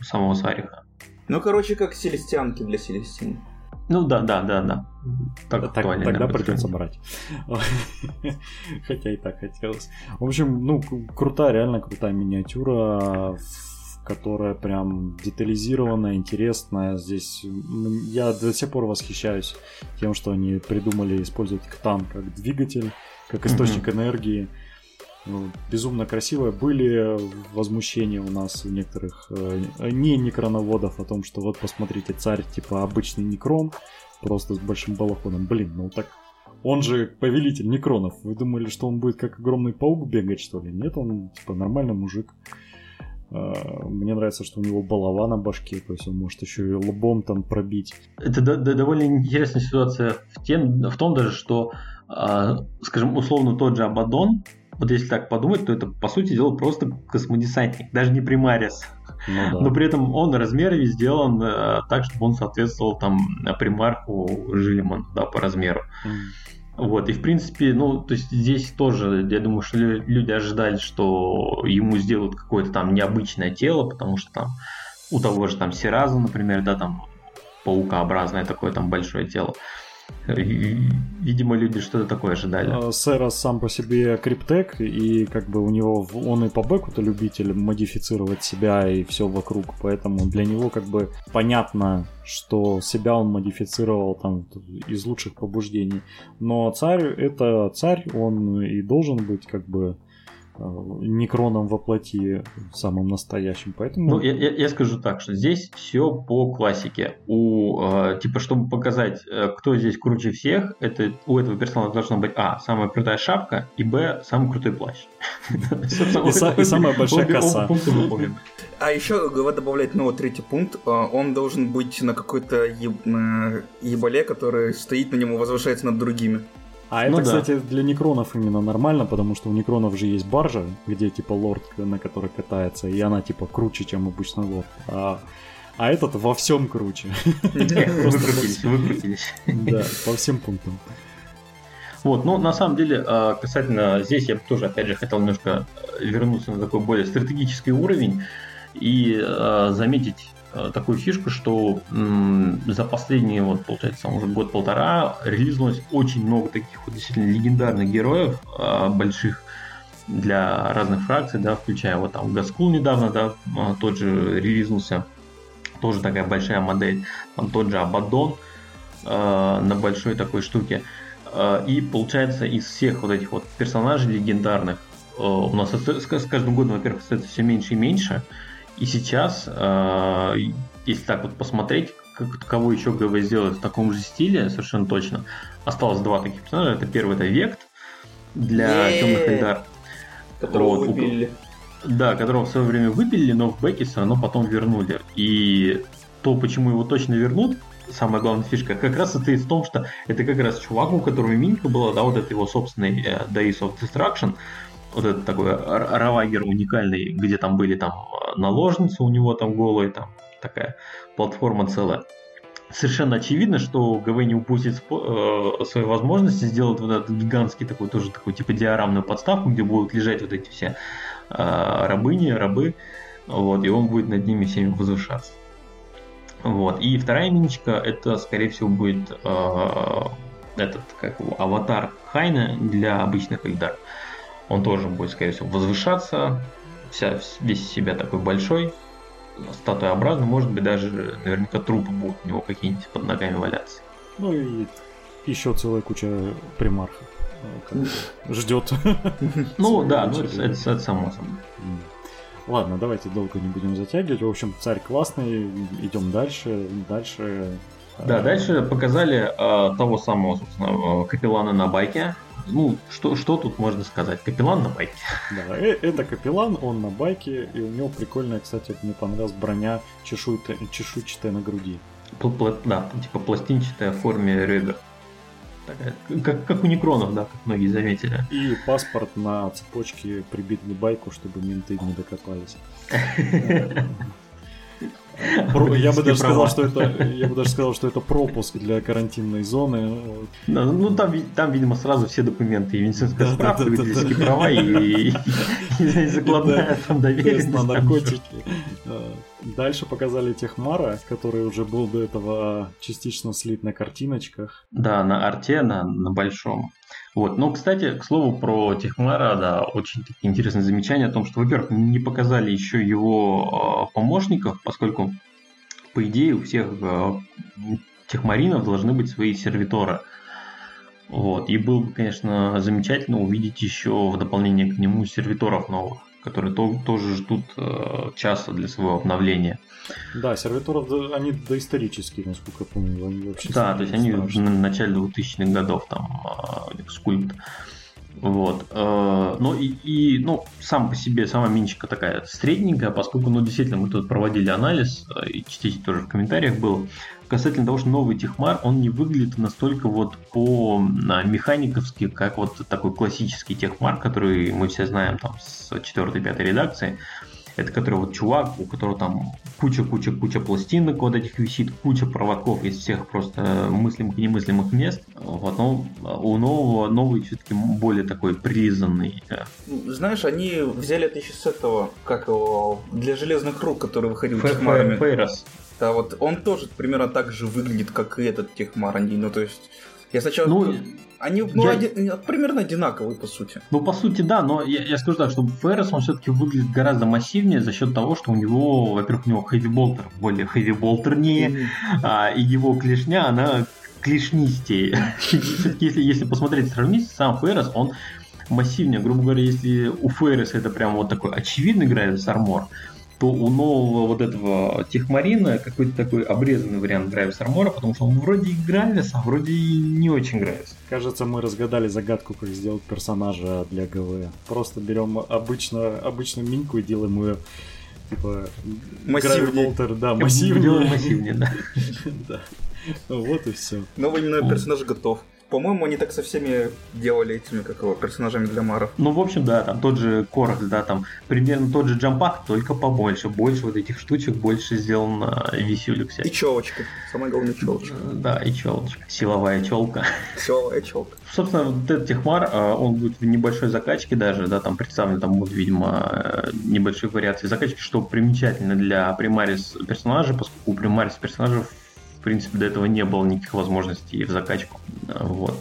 самого Сариха. Ну, короче, как селестианки для селестин. Ну да, да, да, да. Так, так Тогда придется брать. Хотя и так хотелось. В общем, ну, крутая, реально крутая миниатюра которая прям детализированная, интересная. Здесь я до сих пор восхищаюсь тем, что они придумали использовать ктан как двигатель, как источник энергии. Ну, безумно красивая. Были возмущения у нас у некоторых э, не некроноводов о том, что вот посмотрите, царь типа обычный некрон, просто с большим балахоном. Блин, ну так он же повелитель некронов. Вы думали, что он будет как огромный паук бегать, что ли? Нет, он типа нормальный мужик. А, мне нравится, что у него балава на башке, то есть он может еще и лбом там пробить. Это да, да, довольно интересная ситуация в, тем, в том даже, что, э, скажем, условно тот же Абадон, вот если так подумать, то это, по сути дела, просто космодесантник, даже не примарис. Ну, да. Но при этом он размерами сделан э, так, чтобы он соответствовал там примарху Жилиман, да, по размеру. Mm. Вот, и в принципе, ну, то есть здесь тоже, я думаю, что люди ожидали, что ему сделают какое-то там необычное тело, потому что там у того же там Сираза, например, да, там паукообразное такое там большое тело. Видимо, люди что-то такое ожидали. А, Сэра сам по себе криптек, и как бы у него он и по бэку-то любитель модифицировать себя и все вокруг, поэтому для него как бы понятно, что себя он модифицировал там из лучших побуждений. Но царь это царь, он и должен быть как бы некроном воплоти самым настоящим, поэтому... Ну, я, я, я скажу так, что здесь все по классике. У, э, типа, чтобы показать, э, кто здесь круче всех, это у этого персонажа должна быть, а, самая крутая шапка, и, б, самый крутой плащ. И самая большая коса. А еще ГВ добавляет, ну, вот третий пункт, э, он должен быть на какой-то ебале, который стоит на нему, возвышается над другими. А это, ну, кстати, да. для некронов именно нормально, потому что у некронов же есть баржа, где типа лорд, на которой катается, и она типа круче, чем обычно лорд. А, а этот во всем круче. Выкрутились, выкрутились. Да, по всем пунктам. Вот, ну, на самом деле, а, касательно здесь я тоже, опять же, хотел немножко вернуться на такой более стратегический уровень и а, заметить такую фишку, что за последние, вот, получается, уже год-полтора релизнулось очень много таких вот действительно легендарных героев, э, больших для разных фракций, да, включая вот там Гаскул недавно, да, э, тот же релизнулся, тоже такая большая модель, там тот же Абадон э, на большой такой штуке. Э, и получается из всех вот этих вот персонажей легендарных э, у нас с каждым годом, во-первых, становится все меньше и меньше, и сейчас, э, если так вот посмотреть, как, кого еще ГВ сделает в таком же стиле, совершенно точно, осталось два таких персонажа. Это первый, это Вект для темных Эльдар. Которого вот, выпилили. Да, которого в свое время выпилили, но в бэке все равно потом вернули. И то, почему его точно вернут, самая главная фишка, как раз это и в том, что это как раз чувак, у которого минька была, да, вот это его собственный э, Days of Destruction, вот этот такой равагер уникальный, где там были там наложницы у него там голые, там такая платформа целая. Совершенно очевидно, что ГВ не упустит э, свои возможности сделать вот этот гигантский такой тоже такой типа диорамную подставку, где будут лежать вот эти все э, рабыни, рабы, вот, и он будет над ними всеми возвышаться. Вот. И вторая миничка, это, скорее всего, будет э, этот, как его, аватар Хайна для обычных эльдар. Он тоже будет, скорее всего, возвышаться, вся, весь себя такой большой, статуеобразный, может быть, даже наверняка трупы будут у него какие-нибудь под ногами валяться. Ну и еще целая куча примархов э, ждет. Ну да, ну это, это само собой. Ладно, давайте долго не будем затягивать. В общем, царь классный, идем дальше, дальше. Да, дальше показали э, того самого, собственно, э, капеллана на байке, ну, что, что тут можно сказать? Капеллан на байке. Да, э, это капеллан, он на байке, и у него прикольная, кстати, мне понравилась броня чешуйчатая, чешуйчатая на груди. Да, типа пластинчатая в форме ребер. Такая, как, как у некронов, да, как многие заметили. И паспорт на цепочке прибит к байку, чтобы менты не докопались. Я бы даже сказал, что это, я бы даже сказал, что это пропуск для карантинной зоны. Ну, там, там, видимо, сразу все документы, и медицинская справка, и водительские права, и закладная там доверенность. на наркотики. А, дальше показали Техмара, который уже был до этого частично слит на картиночках. Да, на арте, на, на большом. Вот. Но, кстати, к слову про Техмара, да, очень интересное замечание о том, что, во-первых, не показали еще его помощников, поскольку, по идее, у всех техмаринов должны быть свои сервиторы. Вот. И было бы, конечно, замечательно увидеть еще в дополнение к нему сервиторов новых, которые то, тоже ждут э, часа для своего обновления. Да, сервиторов, они доисторические, насколько я помню. Они вообще да, то есть они в начале 2000-х годов там э, скульпт. Вот. Э, ну и, и ну, сам по себе сама минчика такая средненькая, поскольку ну, действительно мы тут проводили анализ, э, и частично тоже в комментариях был, касательно того, что новый Техмар, он не выглядит настолько вот по механиковски, как вот такой классический Техмар, который мы все знаем там с 4-5 редакции. Это который вот чувак, у которого там куча-куча-куча пластинок вот этих висит, куча проводков из всех просто мыслимых и немыслимых мест. Вот, но у нового новый все-таки более такой прилизанный. Знаешь, они взяли это еще с этого, как его, для железных рук, который выходил Техмарами. Фейрос. Да, вот он тоже примерно так же выглядит, как и этот Техмар. Ну, то есть, я сначала... Ну, они ну, я... один, примерно одинаковые, по сути. Ну, по сути, да, но я, я скажу так, что Феррес, он все-таки выглядит гораздо массивнее за счет того, что у него, во-первых, у него хэви-болтер более хэви-болтернее, mm-hmm. а, и его клешня, она клешнистее. Все-таки, если, если посмотреть, сравнить, сам Феррес, он массивнее. Грубо говоря, если у Ферреса это прям вот такой очевидный Грайвис армор, то у нового вот этого Техмарина какой-то такой обрезанный вариант Гравис Армора, потому что он вроде и Гравис, а вроде и не очень Гравис. Кажется, мы разгадали загадку, как сделать персонажа для ГВ. Просто берем обычно, обычную миньку и делаем ее типа массивнее. да, массивнее. Делаем массивнее, да. да. Ну вот и все. Новый персонаж готов. По-моему, они так со всеми делали этими, как его, персонажами для Маров. Ну, в общем, да, там тот же Коракс, да, там примерно тот же джампак, только побольше. Больше вот этих штучек, больше сделано висюлек всяких. И челочка. Самое главное, челочка. Да, и челочка. Силовая челка. Силовая челка. Собственно, вот этот техмар, а, он будет в небольшой закачке даже, да, там представлен, там будут, видимо, э, небольшие вариации закачки, что примечательно для примарис персонажа, поскольку у примарис персонажей принципе, до этого не было никаких возможностей в закачку. Вот.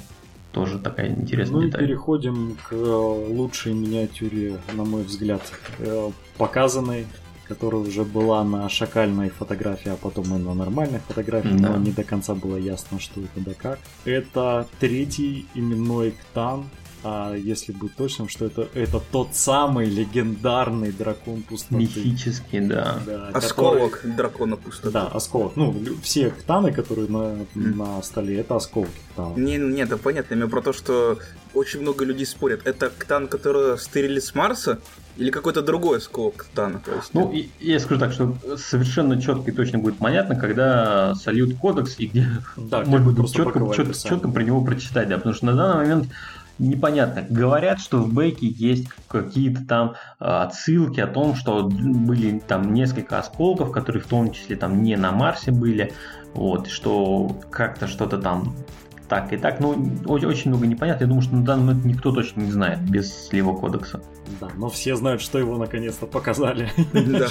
Тоже такая интересная ну деталь. и переходим к э, лучшей миниатюре, на мой взгляд, э, показанной которая уже была на шакальной фотографии, а потом и на нормальной фотографии, да. но не до конца было ясно, что это да как. Это третий именной ктан а если быть точным, что это, это тот самый легендарный дракон пустоты. Мифический, да. да осколок который... дракона пустоты. Да, осколок. Ну, все хтаны, которые на, mm. на столе, это осколки ктанов. Не, не, это понятно. Я про то, что очень много людей спорят. Это ктан, который стырили с Марса, или какой-то другой осколок Ктана? То есть, ну, и, я скажу так, что совершенно четко и точно будет понятно, когда сольют кодекс и где, да, может быть, четко, четко, четко про него прочитать, да, потому что на данный момент непонятно. Говорят, что в бэке есть какие-то там а, отсылки о том, что были там несколько осколков, которые в том числе там не на Марсе были, вот, что как-то что-то там так и так. Ну, очень много непонятно. Я думаю, что на данный момент никто точно не знает без слива кодекса. Да, но все знают, что его наконец-то показали. Да.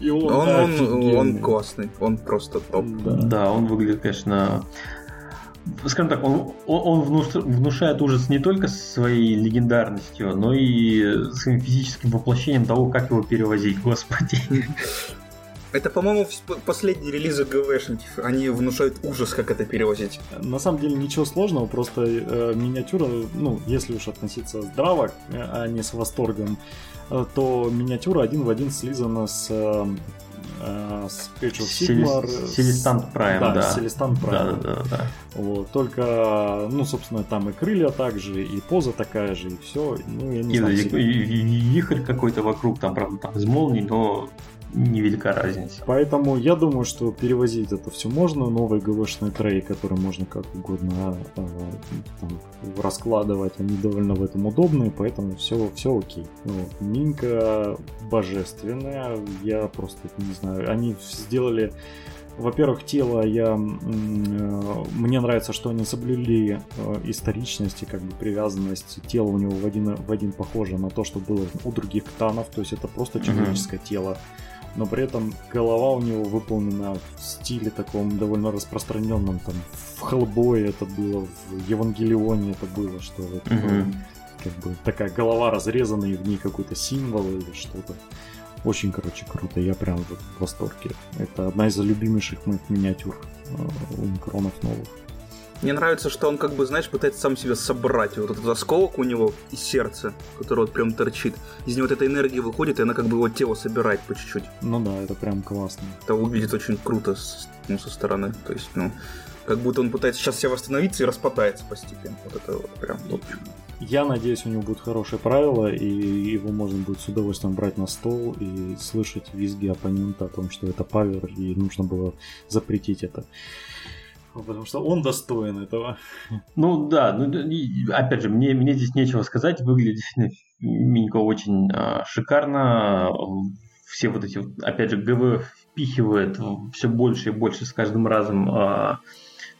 И он, он, классный, он просто топ. Да. да, он выглядит, конечно, скажем так, он, он внушает ужас не только своей легендарностью, но и своим физическим воплощением того, как его перевозить, господи. Это, по-моему, последние релизы ГВшников. Они внушают ужас, как это перевозить. На самом деле ничего сложного, просто э, миниатюра, ну, если уж относиться здраво, а не с восторгом, э, то миниатюра один в один слизана с э, э, с Age of Sigmar. Селестант Prime, да. Да, Селестант Prime. Да, да, да, да. Вот, только, ну, собственно, там и крылья также, и поза такая же, и все. Ну, я не и, знаю. И, и, и вихрь какой-то вокруг, там, правда, там из молний, но невелика разница. Поэтому я думаю, что перевозить это все можно. Новый ГВшный трей, который можно как угодно э, там, раскладывать, они довольно в этом удобные, поэтому все, все окей. Вот. Минька божественная, я просто не знаю, они сделали во-первых, тело я... Э, мне нравится, что они соблюли э, историчность и как бы привязанность. Тело у него в один, в один похоже на то, что было у других ктанов. То есть это просто человеческое uh-huh. тело но при этом голова у него выполнена в стиле таком довольно распространенном, там, в Хеллбое это было, в Евангелионе это было, что это mm-hmm. как бы такая голова разрезана, и в ней какой-то символ или что-то. Очень, короче, круто, я прям в восторге. Это одна из любимейших моих миниатюр э, у Микронов новых. Мне нравится, что он, как бы, знаешь, пытается сам себя собрать. Вот этот осколок у него из сердца, который вот прям торчит. Из него вот эта энергия выходит, и она как бы его тело собирает по чуть-чуть. Ну да, это прям классно. Это выглядит очень круто с, ну, со стороны. То есть, ну, как будто он пытается сейчас себя восстановиться и распадается постепенно. Вот это вот прям топчик. Я надеюсь, у него будут хорошие правила, и его можно будет с удовольствием брать на стол и слышать визги оппонента о том, что это павер, и нужно было запретить это. Потому что он достоин этого. Ну да, ну опять же, мне, мне здесь нечего сказать. Выглядит Минько очень а, шикарно. Все вот эти, опять же, ГВ впихивает все больше и больше с каждым разом а,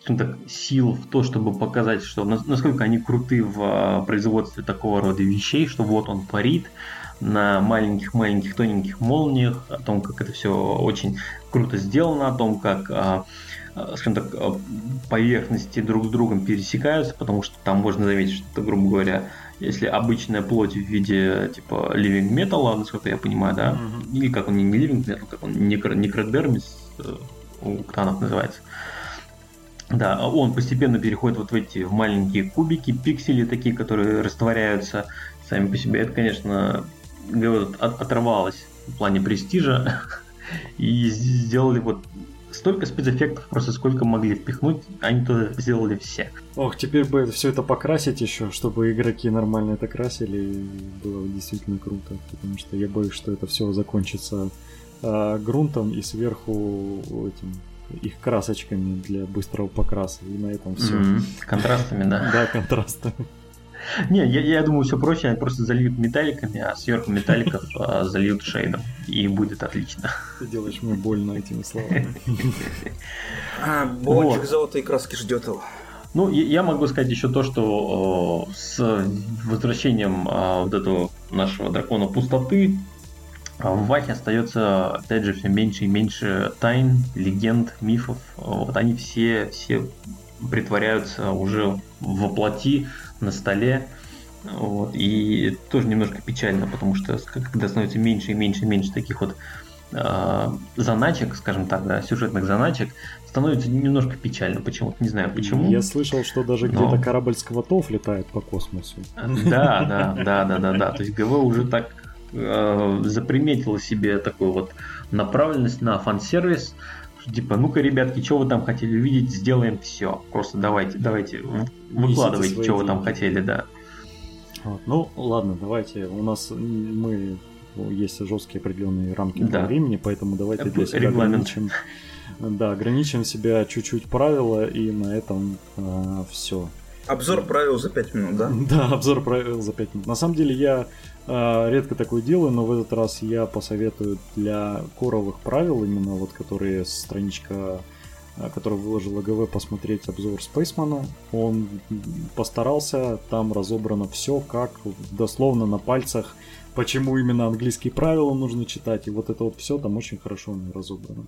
так, сил в то, чтобы показать, что насколько они круты в а, производстве такого рода вещей, что вот он парит на маленьких-маленьких тоненьких молниях, о том, как это все очень круто сделано, о том, как а, скажем так, э, поверхности друг с другом пересекаются, потому что там можно заметить, что, грубо говоря, если обычная плоть в виде типа living metal, насколько я понимаю, да, mm-hmm. или как он не living metal, как он некро, некродермис э, у ктанов называется. Да, он постепенно переходит вот в эти в маленькие кубики, пиксели такие, которые растворяются сами по себе. Это, конечно, говорю, оторвалось в плане престижа и сделали вот столько спецэффектов просто сколько могли впихнуть, они туда сделали все. Ох, теперь бы все это покрасить еще, чтобы игроки нормально это красили, было действительно круто, потому что я боюсь, что это все закончится э, грунтом и сверху этим их красочками для быстрого покраса, и на этом все. Mm-hmm. Контрастами, да? Да, контрастами. Не, я, я думаю, все проще, они просто зальют металликами, а сверху металликов а, зальют шейдом, и будет отлично. Ты делаешь мне больно этими словами. А, Бочек золотой краски ждет его. Ну, я могу сказать еще то, что с возвращением а, вот этого нашего дракона пустоты в Вахе остается, опять же, все меньше и меньше тайн, легенд, мифов. Вот они все, все притворяются уже в плоти на столе. Вот. И тоже немножко печально, потому что когда становится меньше и меньше и меньше таких вот э, заначек, скажем так, да, сюжетных заначек, становится немножко печально. Почему-то не знаю почему. Я слышал, что даже но... где-то корабль сквотов летает по космосу. Да, да, да, да, да, да. То есть ГВ уже так э, заприметила себе такую вот направленность на фан-сервис. Типа, ну-ка, ребятки, что вы там хотели увидеть, сделаем все. Просто давайте, давайте, выкладывайте, что вы там хотели, да. Вот. Ну, ладно, давайте. У нас мы есть жесткие определенные рамки да. времени, поэтому давайте для себя Регламент. ограничим. Да, ограничим себя чуть-чуть правила, и на этом а, все. Обзор правил за 5 минут, да? Да, обзор правил за 5 минут. На самом деле я э, редко такое делаю, но в этот раз я посоветую для коровых правил, именно вот которые страничка который выложил ГВ, посмотреть обзор Спейсмана. Он постарался, там разобрано все, как дословно на пальцах, почему именно английские правила нужно читать, и вот это вот все там очень хорошо разобрано.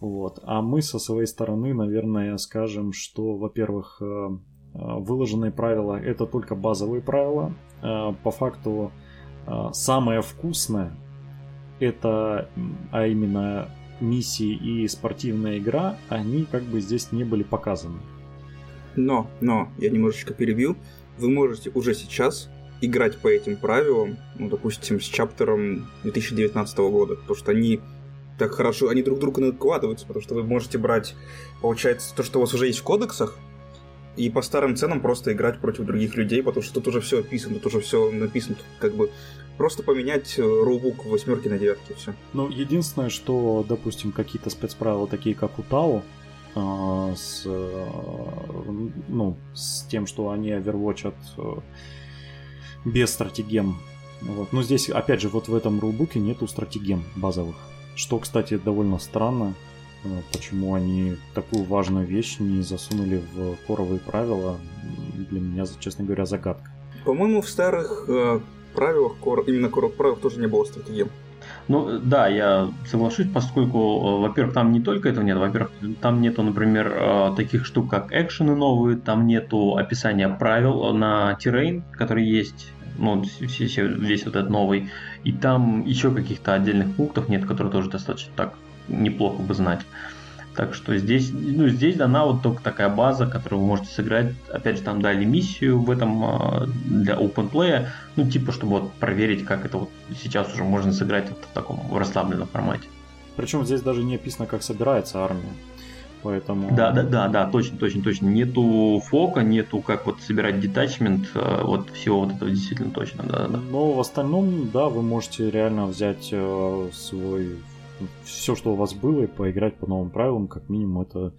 Вот. А мы со своей стороны, наверное, скажем, что, во-первых, э, Э, выложенные правила это только базовые правила. Э, по факту э, самое вкусное это, а именно миссии и спортивная игра, они как бы здесь не были показаны. Но, но, я немножечко перебью. Вы можете уже сейчас играть по этим правилам, ну, допустим, с чаптером 2019 года, потому что они так хорошо, они друг друга накладываются, потому что вы можете брать, получается, то, что у вас уже есть в кодексах, и по старым ценам просто играть против других людей, потому что тут уже все описано, тут уже все написано, тут как бы просто поменять э, рулбук восьмерки на девятки, все. Ну, единственное, что, допустим, какие-то спецправила, такие как у Тау, э, с, э, ну, с тем, что они овервочат без стратегем. Вот. Но здесь, опять же, вот в этом рулбуке нету стратегем базовых. Что, кстати, довольно странно, Э, почему они такую важную вещь не засунули в коровые правила, для меня, честно говоря, загадка. По-моему, в старых э, правилах, именно коровых правил тоже не было стратегии. Ну, да, я соглашусь, поскольку, э, во-первых, там не только этого нет, во-первых, там нету, например, э, таких штук, как экшены новые, там нету описания правил на террейн, который есть, ну, весь вот этот новый, и там еще каких-то отдельных пунктов нет, которые тоже достаточно так неплохо бы знать. Так что здесь, ну, здесь дана вот только такая база, которую вы можете сыграть. Опять же, там дали миссию в этом а, для open play, ну, типа, чтобы вот проверить, как это вот сейчас уже можно сыграть вот в таком расслабленном формате. Причем здесь даже не описано, как собирается армия. Поэтому... Да, да, да, да, точно, точно, точно. Нету фока, нету как вот собирать детачмент, а, вот всего вот этого действительно точно, да, да. Но в остальном, да, вы можете реально взять э, свой все, что у вас было, и поиграть по новым правилам, как минимум, это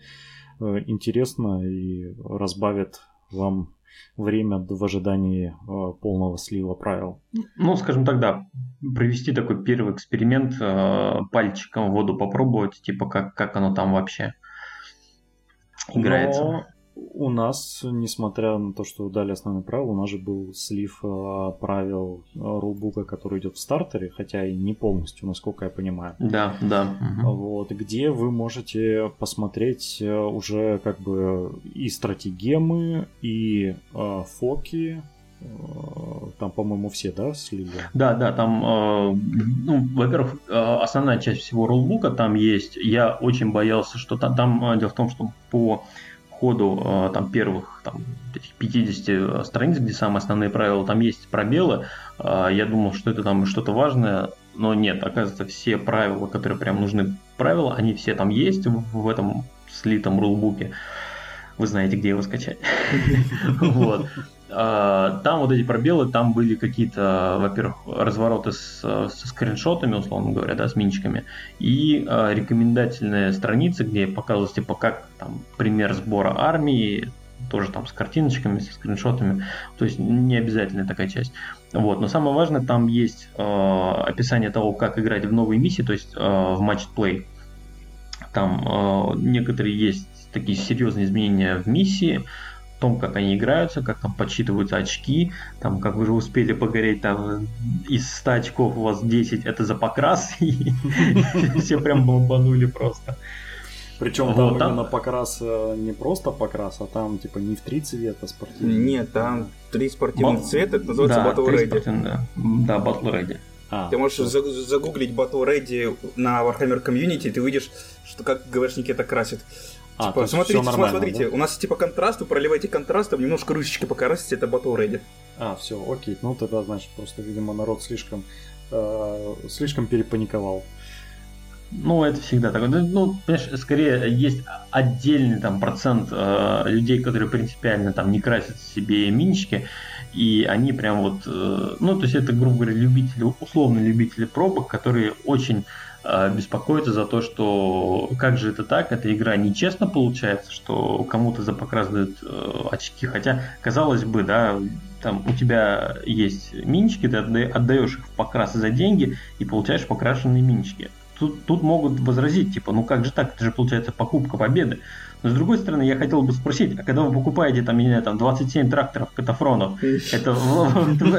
э, интересно и разбавит вам время в ожидании э, полного слива правил. Ну, скажем так, да, провести такой первый эксперимент, э, пальчиком воду попробовать, типа как, как оно там вообще играется. Но у нас, несмотря на то, что дали основные правила, у нас же был слив э, правил э, рулбука, который идет в стартере, хотя и не полностью, насколько я понимаю. Да, да. Вот, где вы можете посмотреть э, уже как бы и стратегемы, и э, фоки, там, по-моему, все, да, слили? Да, да, там, э, ну, во-первых, основная часть всего рулбука там есть. Я очень боялся, что там, там дело в том, что по ходу э, там первых там, 50 э, страниц, где самые основные правила, там есть пробелы. Э, я думал, что это там что-то важное, но нет, оказывается, все правила, которые прям нужны правила, они все там есть в этом слитом рулбуке. Вы знаете, где его скачать. Вот. А, там вот эти пробелы, там были какие-то, во-первых, развороты с, со скриншотами, условно говоря, да, с минчиками, и а, рекомендательные страницы, где показывалось, типа, как там пример сбора армии, тоже там с картиночками, со скриншотами, то есть не обязательная такая часть. Вот, но самое важное, там есть э, описание того, как играть в новые миссии, то есть э, в Play. Там э, некоторые есть такие серьезные изменения в миссии, в том, как они играются, как там подсчитываются очки, там, как вы же успели погореть, там, из 100 очков у вас 10 это за покрас, и все прям бомбанули просто. Причем там именно покрас э, не просто покрас, а там типа не в три цвета спортивных. Нет, там три спортивных цвета, это называется да, Battle Ready. Спортив... Да. да, Battle Ready. А, ты можешь за- загуглить Battle Ready на Warhammer Community, ты увидишь, что как ГВшники это красят. А, типа, смотрите, смотрите, да? у нас типа контраст, вы проливаете контрастом, немножко ручечки покрасите, это Battle Ready. А, все, окей. Ну тогда, значит, просто, видимо, народ слишком, э, слишком перепаниковал. Ну, это всегда так. Ну, понимаешь, скорее есть отдельный там процент э, людей, которые принципиально там не красят себе минички, и они прям вот, э, ну, то есть это, грубо говоря, любители, условно любители пробок, которые очень Э, беспокоиться за то, что как же это так, эта игра нечестно получается, что кому-то за покрас дают э, очки, хотя, казалось бы, да, там у тебя есть минчики, ты отдаешь их в покрас за деньги и получаешь покрашенные минчики. Тут, тут могут возразить, типа, ну как же так, это же получается покупка победы. Но с другой стороны, я хотел бы спросить, а когда вы покупаете там, я там 27 тракторов катафронов, это,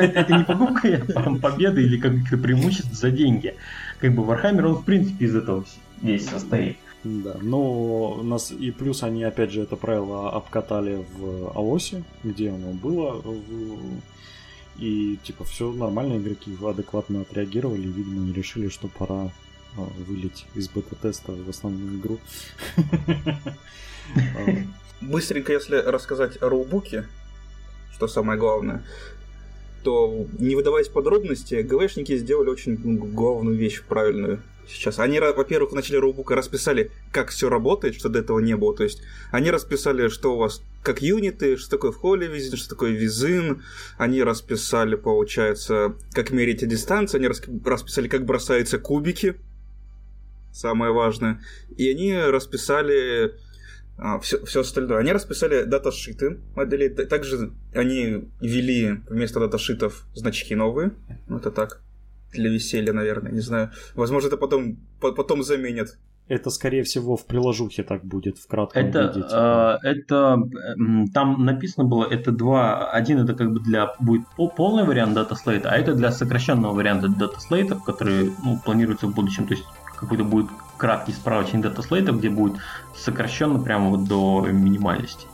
это не покупка победы или каких-то преимуществ за деньги? как бы Warhammer, он в принципе из этого весь состоит. Да, но у нас и плюс они опять же это правило обкатали в Аосе, где оно было, и типа все нормально, игроки адекватно отреагировали, видимо, не решили, что пора а, вылить из бета-теста в основную игру. Быстренько, если рассказать о роубуке, что самое главное, то, не выдаваясь подробности, ГВшники сделали очень главную вещь правильную сейчас. Они, во-первых, в начале роубука расписали, как все работает, что до этого не было. То есть они расписали, что у вас как юниты, что такое в холле визин, что такое визин. Они расписали, получается, как мерите дистанцию. Они расписали, как бросаются кубики. Самое важное. И они расписали все, все остальное. Они расписали даташиты моделей. Также они ввели вместо даташитов значки новые. Ну, это так. Для веселья, наверное, не знаю. Возможно, это потом, потом заменят это, скорее всего, в приложухе так будет, в кратком это, виде. Типа. Э, это, там написано было, это два, один это как бы для, будет полный вариант дата-слейта, а это для сокращенного варианта дата-слейтов, который ну, планируется в будущем, то есть какой-то будет краткий справочник дата-слейтов, где будет сокращенно прямо вот до минимальности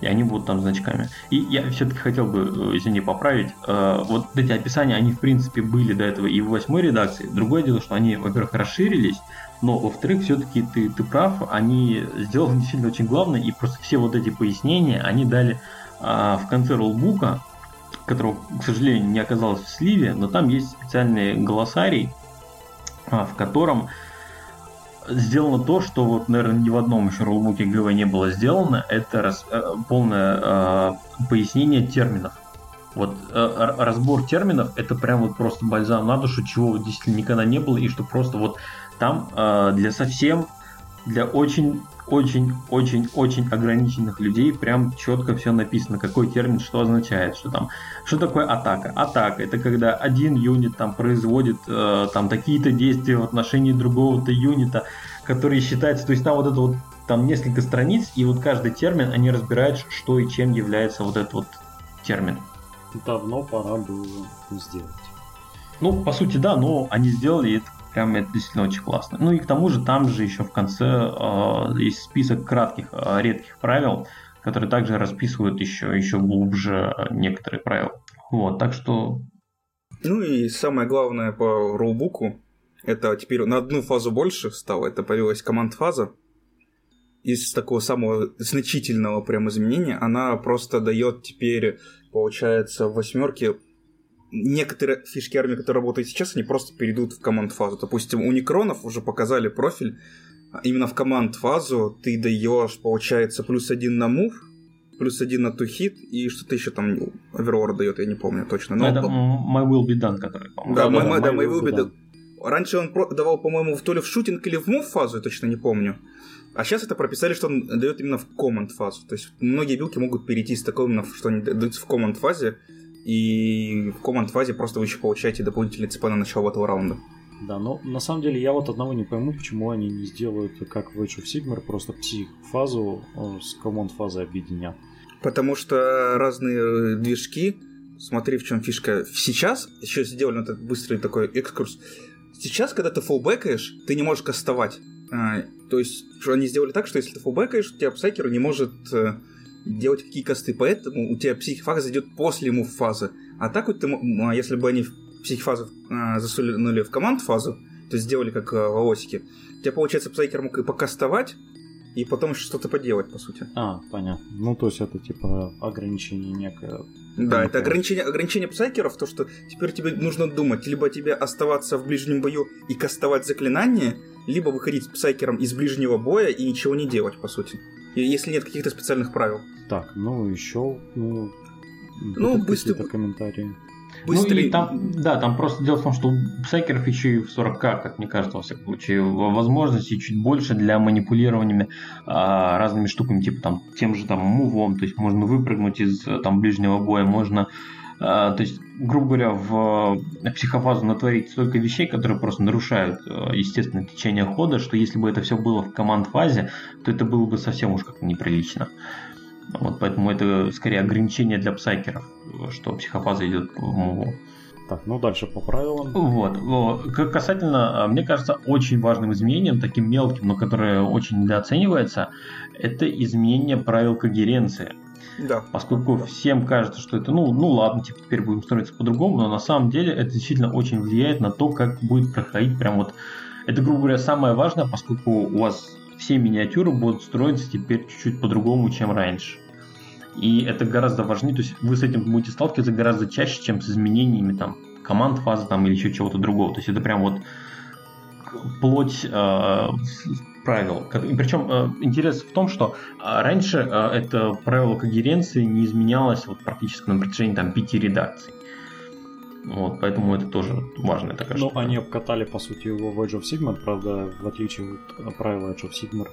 и они будут там значками. И я все-таки хотел бы, э, извини, поправить, э, вот эти описания, они в принципе были до этого и в восьмой редакции. Другое дело, что они, во-первых, расширились, но, во-вторых, все-таки ты, ты прав, они сделали действительно очень главное, и просто все вот эти пояснения они дали а, в конце роллбука, которого, к сожалению, не оказалось в сливе, но там есть специальный голосарий, в котором сделано то, что вот, наверное, ни в одном еще рулбуке ГВ не было сделано, это раз, э, полное э, пояснение терминов. Вот э, разбор терминов это прям вот просто бальзам на душу, чего действительно никогда не было, и что просто вот там э, для совсем, для очень очень-очень-очень ограниченных людей прям четко все написано, какой термин что означает, что там, что такое атака. Атака это когда один юнит там производит э, там такие-то действия в отношении другого-то юнита, который считается, то есть там вот это вот там несколько страниц, и вот каждый термин они разбирают, что и чем является вот этот вот термин. Давно пора было сделать. Ну, по сути, да, но они сделали, это Прям это действительно очень классно. Ну и к тому же там же еще в конце э, есть список кратких, э, редких правил, которые также расписывают еще, еще глубже некоторые правила. Вот, так что... Ну и самое главное по роубуку, это теперь на одну фазу больше стало, это появилась команд-фаза. Из такого самого значительного прям изменения она просто дает теперь, получается, в восьмерке некоторые фишки армии, которые работают сейчас, они просто перейдут в команд-фазу. Допустим, у Некронов уже показали профиль, а именно в команд-фазу ты даешь, получается, плюс один на мув, плюс один на тухит, и что-то еще там Overlord дает, я не помню точно. Но это My Will Be Done, который, по-моему. Да, да, my, да, my, Will Be Done. Раньше он давал, по-моему, то ли в шутинг или в мув фазу, я точно не помню. А сейчас это прописали, что он дает именно в команд фазу. То есть многие билки могут перейти с такого именно, что они дают в команд фазе, и в команд-фазе просто вы еще получаете дополнительный ЦП на начало этого раунда. Да, но на самом деле я вот одного не пойму, почему они не сделают, как в Age of Sigmar, просто псих-фазу э, с команд-фазой объединят. Потому что разные э, движки, смотри, в чем фишка. Сейчас, еще сделали этот быстрый такой экскурс, сейчас, когда ты фулбэкаешь, ты не можешь кастовать. А, то есть, они сделали так, что если ты фулбэкаешь, у тебя псайкер не может э, делать какие косты, поэтому у тебя психифаза идет после ему фазы. А так вот, ты, а если бы они психифазу а, засунули в команд фазу, то сделали как а, в Аосике, у тебя, получается, псайкер мог и покастовать, и потом еще что-то поделать, по сути. А, понятно. Ну, то есть это типа ограничение некое. Да, это ограничение, ограничение псайкеров, то, что теперь тебе нужно думать, либо тебе оставаться в ближнем бою и кастовать заклинания, либо выходить с псайкером из ближнего боя и ничего не делать, по сути если нет каких-то специальных правил. Так, ну еще, ну, ну быстро комментарии. Быстрый... Ну и там, да, там просто дело в том, что у псайкеров еще и в 40к, как мне кажется, во всяком случае, возможностей чуть больше для манипулирования а, разными штуками, типа там тем же там мувом, то есть можно выпрыгнуть из там ближнего боя, можно а, то есть, грубо говоря, в психофазу натворить столько вещей, которые просто нарушают э, естественное течение хода, что если бы это все было в команд-фазе, то это было бы совсем уж как-то неприлично. Вот, поэтому это скорее ограничение для псайкеров, что психофаза идет в муву. Так, ну дальше по правилам. Вот. Касательно, а, мне кажется, очень важным изменением, таким мелким, но которое очень недооценивается, это изменение правил когеренции. Да. Поскольку всем кажется, что это, ну, ну ладно, типа теперь будем строиться по-другому, но на самом деле это действительно очень влияет на то, как будет проходить прям вот... Это, грубо говоря, самое важное, поскольку у вас все миниатюры будут строиться теперь чуть-чуть по-другому, чем раньше. И это гораздо важнее, то есть вы с этим будете сталкиваться гораздо чаще, чем с изменениями там команд фазы там или еще чего-то другого. То есть это прям вот плоть э, правил. И причем э, интерес в том, что э, раньше э, это правило когеренции не изменялось вот практически на протяжении там пяти редакций. Вот, поэтому это тоже важно, такая Ну, они обкатали, по сути, его в Age of Sigmar, правда, в отличие от правила Age of Sigmar,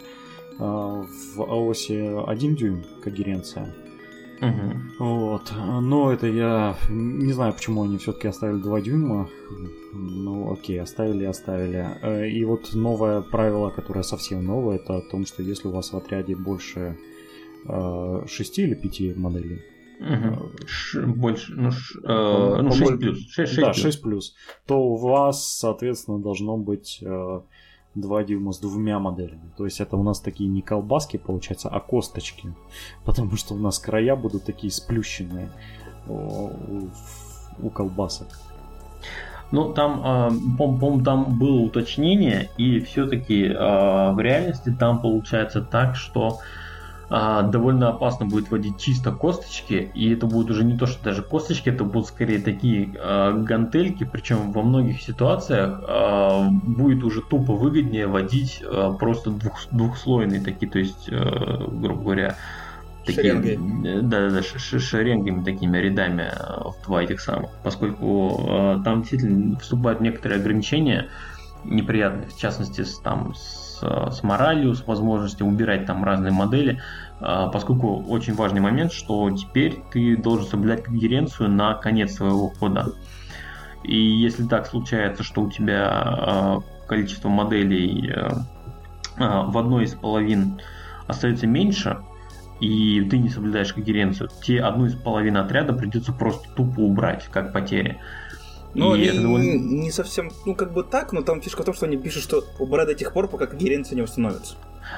в AOS 1 дюйм когеренция. Угу. Вот. Но это я не знаю, почему они все-таки оставили 2 дюйма. Ну, окей, оставили, оставили. Э, и вот новое правило, которое совсем новое, это о том, что если у вас в отряде больше 6 э, или 5 моделей, Угу. больше, ну, ш, э, ну 6 плюс. 6, 6 да, 6 плюс. То у вас, соответственно, должно быть э, 2 дюйма с двумя моделями. То есть это у нас такие не колбаски, получается, а косточки. Потому что у нас края будут такие сплющенные у, колбасок. Ну, там, э, по-моему, там было уточнение, и все-таки э, в реальности там получается так, что а, довольно опасно будет вводить чисто косточки, и это будет уже не то, что даже косточки, это будут скорее такие а, гантельки, причем во многих ситуациях а, будет уже тупо выгоднее водить а, просто двух, двухслойные такие, то есть, а, грубо говоря, такие, да, да, да, шеренгами такими рядами в два этих самых, поскольку э, там действительно вступают некоторые ограничения неприятные, в частности, с, там, с с, моралью, с возможностью убирать там разные модели, а, поскольку очень важный момент, что теперь ты должен соблюдать когеренцию на конец своего хода. И если так случается, что у тебя а, количество моделей а, в одной из половин остается меньше, и ты не соблюдаешь когеренцию, те одну из половин отряда придется просто тупо убрать, как потери. Ну, не, довольно... не совсем, ну, как бы так, но там фишка в том, что они пишут, что убрать до тех пор, пока когеренция не установится.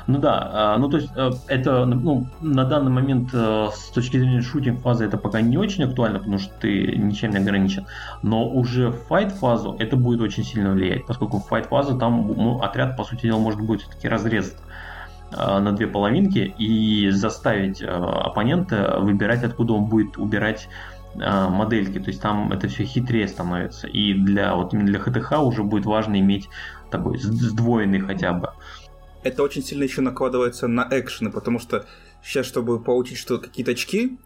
Ну да, а, ну то есть э, это ну, на данный момент э, с точки зрения шутинг фазы это пока не очень актуально, потому что ты ничем не ограничен. Но уже в файт фазу это будет очень сильно влиять, поскольку в файт фазу там ну, отряд, по сути дела, может быть все-таки разрезан э, на две половинки и заставить оппонента выбирать, откуда он будет убирать модельки, то есть там это все хитрее становится. И для вот именно для ХТХ уже будет важно иметь такой сдвоенный хотя бы. Это очень сильно еще накладывается на экшены, потому что сейчас, чтобы получить что какие-то очки,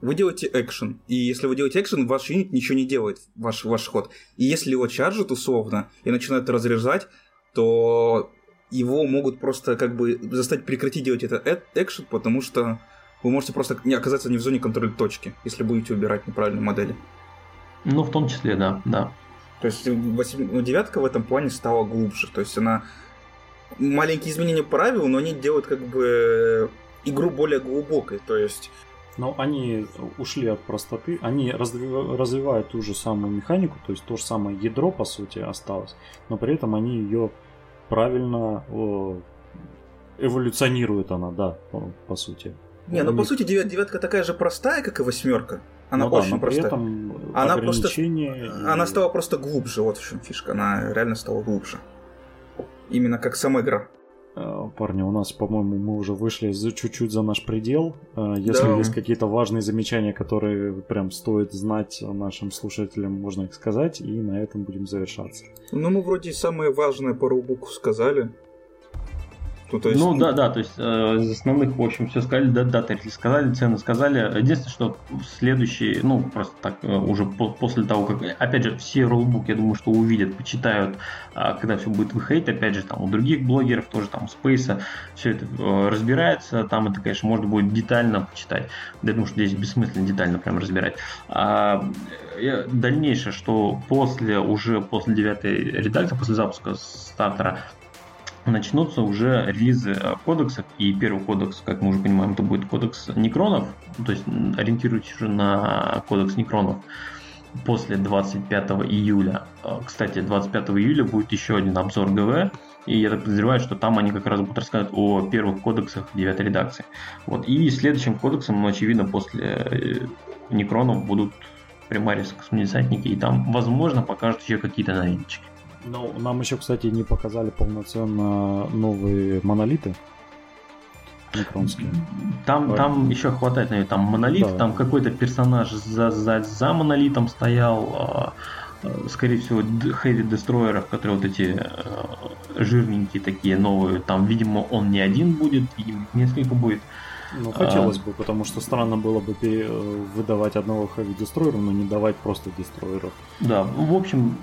вы делаете экшен. И если вы делаете экшен, ваш юнит ничего не делает, ваш, ваш ход. И если его чаржат условно и начинают разряжать, то его могут просто как бы заставить прекратить делать этот э, экшен, потому что вы можете просто не оказаться не в зоне контроля точки, если будете убирать неправильные модели. Ну, в том числе, да, да. То есть 8, ну, девятка в этом плане стала глубже. То есть она маленькие изменения правил, но они делают как бы игру более глубокой. То есть но они ушли от простоты, они развивают ту же самую механику, то есть то же самое ядро, по сути, осталось, но при этом они ее правильно эволюционируют она, да, по, по сути. Не, ну по сути девятка такая же простая, как и восьмерка. Она ну, очень да, простая. Этом она просто, она стала просто глубже, вот в чем фишка. Она реально стала глубже. Именно как сама игра. Э, парни, у нас, по-моему, мы уже вышли за чуть-чуть за наш предел. Э, если да. есть какие-то важные замечания, которые прям стоит знать нашим слушателям, можно их сказать, и на этом будем завершаться. Ну, мы вроде самое важное по рубуку сказали. Ну, то есть... ну да, да, то есть э, из основных, в общем, все сказали, да, даты сказали, цены сказали. Единственное, что следующий, ну, просто так, э, уже по после того, как, опять же, все роллбуки, я думаю, что увидят, почитают, э, когда все будет выходить, опять же, там у других блогеров, тоже там Спейса, все это э, разбирается, там это, конечно, можно будет детально почитать. Я думаю, что здесь бессмысленно детально прям разбирать. А, дальнейшее, что после, уже после девятой редакции, после запуска стартера, начнутся уже релизы э, кодексов, и первый кодекс, как мы уже понимаем, это будет кодекс некронов, то есть ориентируйтесь уже на кодекс некронов после 25 июля. Э, кстати, 25 июля будет еще один обзор ГВ, и я так подозреваю, что там они как раз будут рассказывать о первых кодексах 9 редакции. Вот. И следующим кодексом, ну, очевидно, после э, некронов будут примарис космодесантники, и там, возможно, покажут еще какие-то новиночки. Ну, нам еще, кстати, не показали полноценно новые монолиты. Некронские. Там, там еще хватает, наверное, там монолит, да. там какой-то персонаж за, за, за монолитом стоял, а, а, скорее всего, Heavy Destroyer, которые вот эти а, жирненькие такие новые, там, видимо, он не один будет, видимо, несколько будет. Ну, хотелось а... бы, потому что странно было бы пере... Э, выдавать одного хэви дестройера, но не давать просто дестройеров. Да, в общем,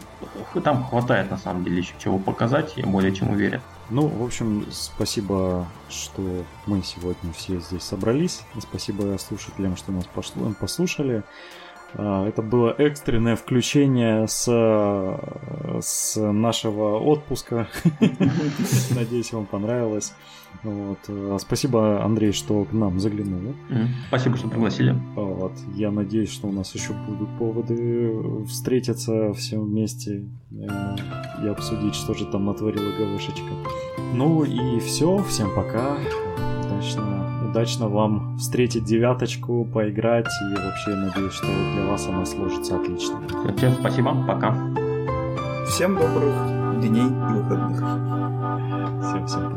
там хватает на самом деле еще чего показать, я более чем уверен. Ну, в общем, спасибо, что мы сегодня все здесь собрались. Спасибо слушателям, что нас послушали. А, это было экстренное включение с, с нашего отпуска. Надеюсь, вам понравилось. Вот. А, спасибо, Андрей, что к нам заглянул. Спасибо, что пригласили. Вот. Я надеюсь, что у нас еще будут поводы встретиться все вместе э, и обсудить, что же там натворила ГВшечка. Ну и все. Всем пока. Удачного удачно вам встретить девяточку, поиграть и вообще надеюсь, что для вас она сложится отлично. Всем спасибо, пока. Всем добрых дней и выходных. Всем, всем пока.